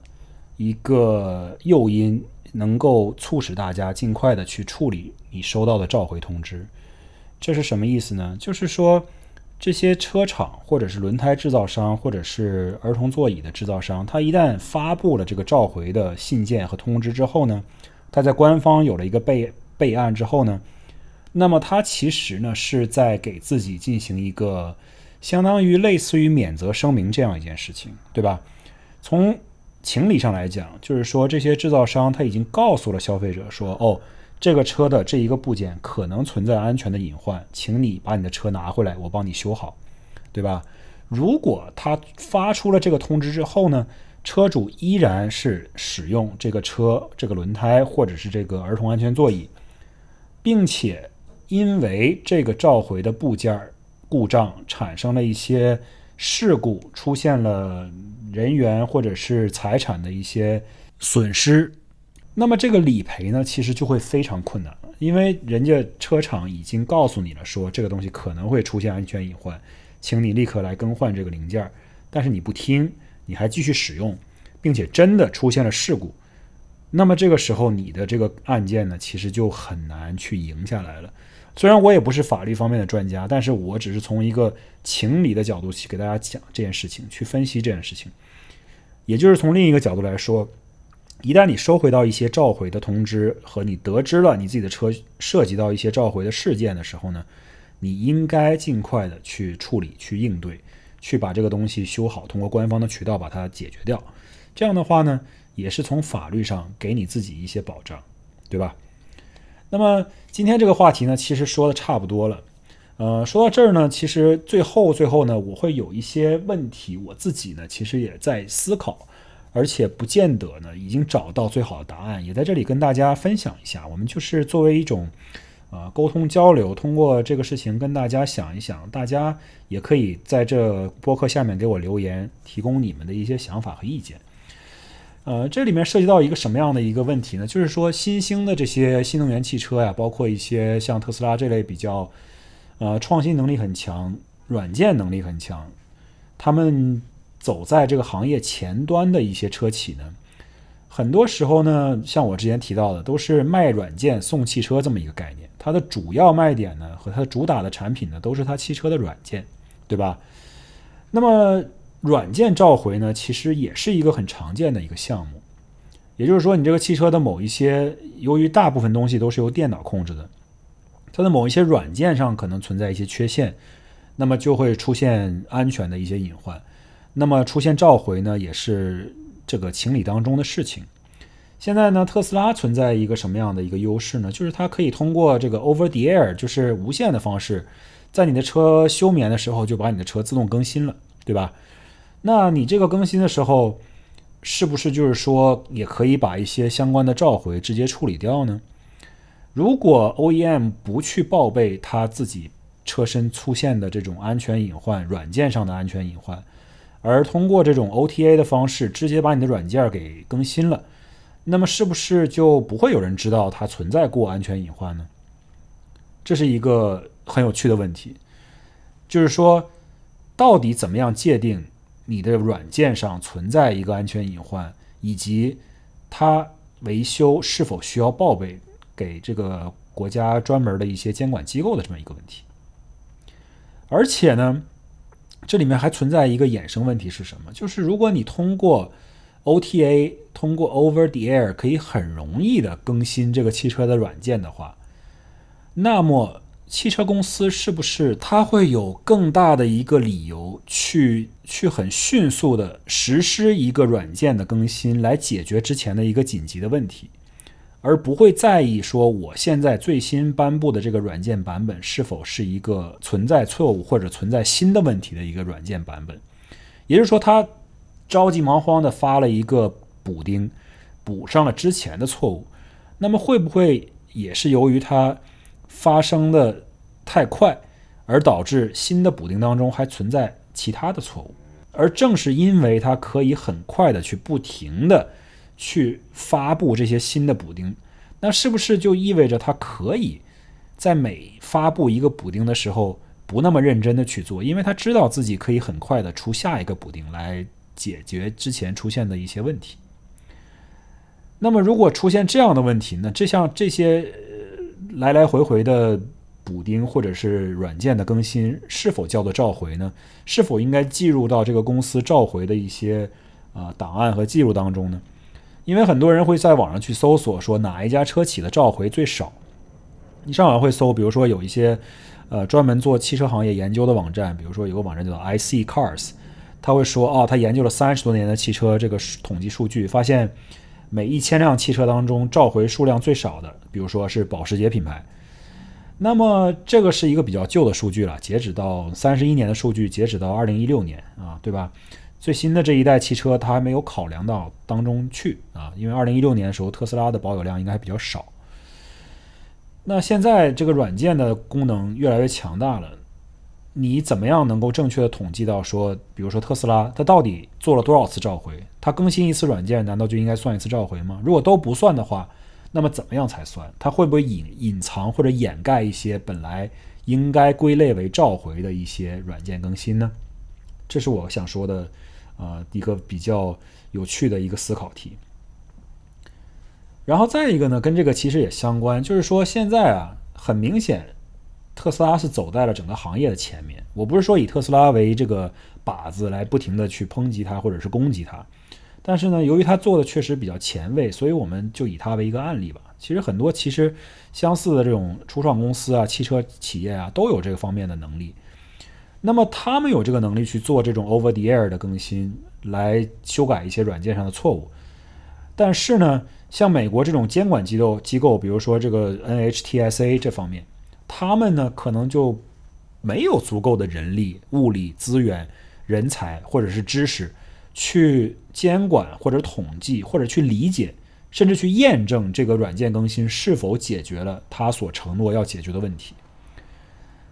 一个诱因，能够促使大家尽快的去处理你收到的召回通知。这是什么意思呢？就是说，这些车厂或者是轮胎制造商，或者是儿童座椅的制造商，他一旦发布了这个召回的信件和通知之后呢？他在官方有了一个备备案之后呢，那么它其实呢是在给自己进行一个相当于类似于免责声明这样一件事情，对吧？从情理上来讲，就是说这些制造商他已经告诉了消费者说，哦，这个车的这一个部件可能存在安全的隐患，请你把你的车拿回来，我帮你修好，对吧？如果他发出了这个通知之后呢，车主依然是使用这个车这个轮胎或者是这个儿童安全座椅，并且。因为这个召回的部件故障产生了一些事故，出现了人员或者是财产的一些损失，那么这个理赔呢，其实就会非常困难，因为人家车厂已经告诉你了，说这个东西可能会出现安全隐患，请你立刻来更换这个零件，但是你不听，你还继续使用，并且真的出现了事故，那么这个时候你的这个案件呢，其实就很难去赢下来了。虽然我也不是法律方面的专家，但是我只是从一个情理的角度去给大家讲这件事情，去分析这件事情。也就是从另一个角度来说，一旦你收回到一些召回的通知和你得知了你自己的车涉及到一些召回的事件的时候呢，你应该尽快的去处理、去应对、去把这个东西修好，通过官方的渠道把它解决掉。这样的话呢，也是从法律上给你自己一些保障，对吧？那么今天这个话题呢，其实说的差不多了。呃，说到这儿呢，其实最后最后呢，我会有一些问题，我自己呢其实也在思考，而且不见得呢已经找到最好的答案，也在这里跟大家分享一下。我们就是作为一种呃沟通交流，通过这个事情跟大家想一想，大家也可以在这播客下面给我留言，提供你们的一些想法和意见。呃，这里面涉及到一个什么样的一个问题呢？就是说，新兴的这些新能源汽车呀，包括一些像特斯拉这类比较，呃，创新能力很强、软件能力很强，他们走在这个行业前端的一些车企呢，很多时候呢，像我之前提到的，都是卖软件送汽车这么一个概念。它的主要卖点呢，和它的主打的产品呢，都是它汽车的软件，对吧？那么。软件召回呢，其实也是一个很常见的一个项目。也就是说，你这个汽车的某一些，由于大部分东西都是由电脑控制的，它的某一些软件上可能存在一些缺陷，那么就会出现安全的一些隐患。那么出现召回呢，也是这个情理当中的事情。现在呢，特斯拉存在一个什么样的一个优势呢？就是它可以通过这个 Over the Air，就是无线的方式，在你的车休眠的时候，就把你的车自动更新了，对吧？那你这个更新的时候，是不是就是说也可以把一些相关的召回直接处理掉呢？如果 OEM 不去报备他自己车身出现的这种安全隐患、软件上的安全隐患，而通过这种 OTA 的方式直接把你的软件给更新了，那么是不是就不会有人知道它存在过安全隐患呢？这是一个很有趣的问题，就是说，到底怎么样界定？你的软件上存在一个安全隐患，以及它维修是否需要报备给这个国家专门的一些监管机构的这么一个问题。而且呢，这里面还存在一个衍生问题是什么？就是如果你通过 OTA、通过 Over the Air 可以很容易的更新这个汽车的软件的话，那么。汽车公司是不是它会有更大的一个理由去去很迅速的实施一个软件的更新，来解决之前的一个紧急的问题，而不会在意说我现在最新颁布的这个软件版本是否是一个存在错误或者存在新的问题的一个软件版本？也就是说，它着急忙慌的发了一个补丁，补上了之前的错误，那么会不会也是由于它？发生的太快，而导致新的补丁当中还存在其他的错误，而正是因为它可以很快的去不停的去发布这些新的补丁，那是不是就意味着它可以在每发布一个补丁的时候不那么认真的去做，因为他知道自己可以很快的出下一个补丁来解决之前出现的一些问题。那么如果出现这样的问题呢？这像这些。来来回回的补丁或者是软件的更新，是否叫做召回呢？是否应该计入到这个公司召回的一些啊档案和记录当中呢？因为很多人会在网上去搜索说哪一家车企的召回最少，你上网会搜，比如说有一些呃专门做汽车行业研究的网站，比如说有个网站叫做 IC Cars，他会说哦，他研究了三十多年的汽车这个统计数据，发现每一千辆汽车当中召回数量最少的，比如说是保时捷品牌。那么这个是一个比较旧的数据了，截止到三十一年的数据，截止到二零一六年啊，对吧？最新的这一代汽车它还没有考量到当中去啊，因为二零一六年的时候特斯拉的保有量应该还比较少。那现在这个软件的功能越来越强大了，你怎么样能够正确的统计到说，比如说特斯拉它到底做了多少次召回？它更新一次软件难道就应该算一次召回吗？如果都不算的话？那么怎么样才算？它会不会隐隐藏或者掩盖一些本来应该归类为召回的一些软件更新呢？这是我想说的，呃，一个比较有趣的一个思考题。然后再一个呢，跟这个其实也相关，就是说现在啊，很明显，特斯拉是走在了整个行业的前面。我不是说以特斯拉为这个靶子来不停的去抨击它或者是攻击它。但是呢，由于他做的确实比较前卫，所以我们就以它为一个案例吧。其实很多其实相似的这种初创公司啊、汽车企业啊，都有这个方面的能力。那么他们有这个能力去做这种 over the air 的更新，来修改一些软件上的错误。但是呢，像美国这种监管机构机构，比如说这个 NHTSA 这方面，他们呢可能就没有足够的人力、物力、资源、人才或者是知识。去监管或者统计或者去理解，甚至去验证这个软件更新是否解决了他所承诺要解决的问题。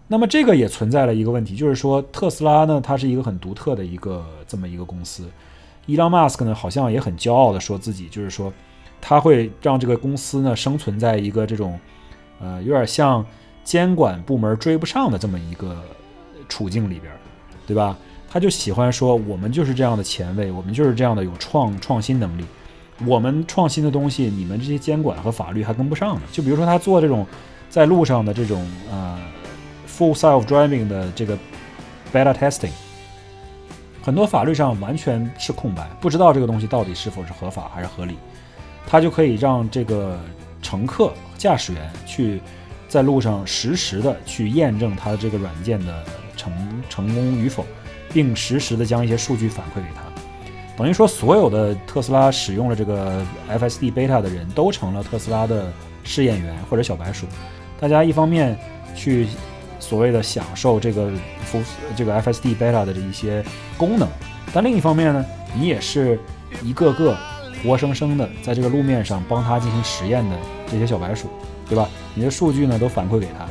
那么这个也存在了一个问题，就是说特斯拉呢，它是一个很独特的一个这么一个公司。伊朗马斯克呢，好像也很骄傲的说自己就是说，他会让这个公司呢生存在一个这种呃有点像监管部门追不上的这么一个处境里边，对吧？他就喜欢说，我们就是这样的前卫，我们就是这样的有创创新能力。我们创新的东西，你们这些监管和法律还跟不上呢。就比如说他做这种在路上的这种呃 full self driving 的这个 beta testing，很多法律上完全是空白，不知道这个东西到底是否是合法还是合理。他就可以让这个乘客驾驶员去在路上实时的去验证他的这个软件的成成功与否。并实时的将一些数据反馈给他，等于说所有的特斯拉使用了这个 FSD Beta 的人都成了特斯拉的试验员或者小白鼠。大家一方面去所谓的享受这个服这个 FSD Beta 的这一些功能，但另一方面呢，你也是一个个活生生的在这个路面上帮他进行实验的这些小白鼠，对吧？你的数据呢都反馈给他。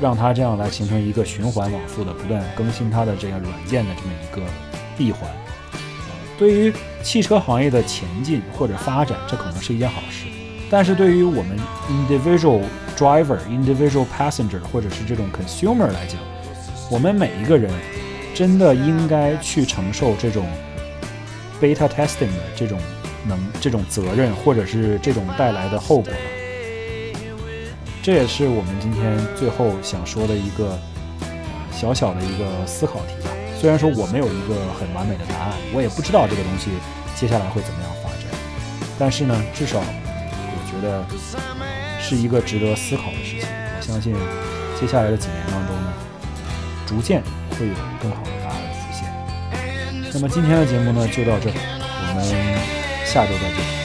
让他这样来形成一个循环往复的、不断更新它的这样软件的这么一个闭环。对于汽车行业的前进或者发展，这可能是一件好事。但是对于我们 individual driver、individual passenger 或者是这种 consumer 来讲，我们每一个人真的应该去承受这种 beta testing 的这种能、这种责任，或者是这种带来的后果？这也是我们今天最后想说的一个小小的一个思考题吧。虽然说我没有一个很完美的答案，我也不知道这个东西接下来会怎么样发展，但是呢，至少我觉得是一个值得思考的事情。我相信接下来的几年当中呢，逐渐会有更好的答案浮现。那么今天的节目呢，就到这里，我们下周再见。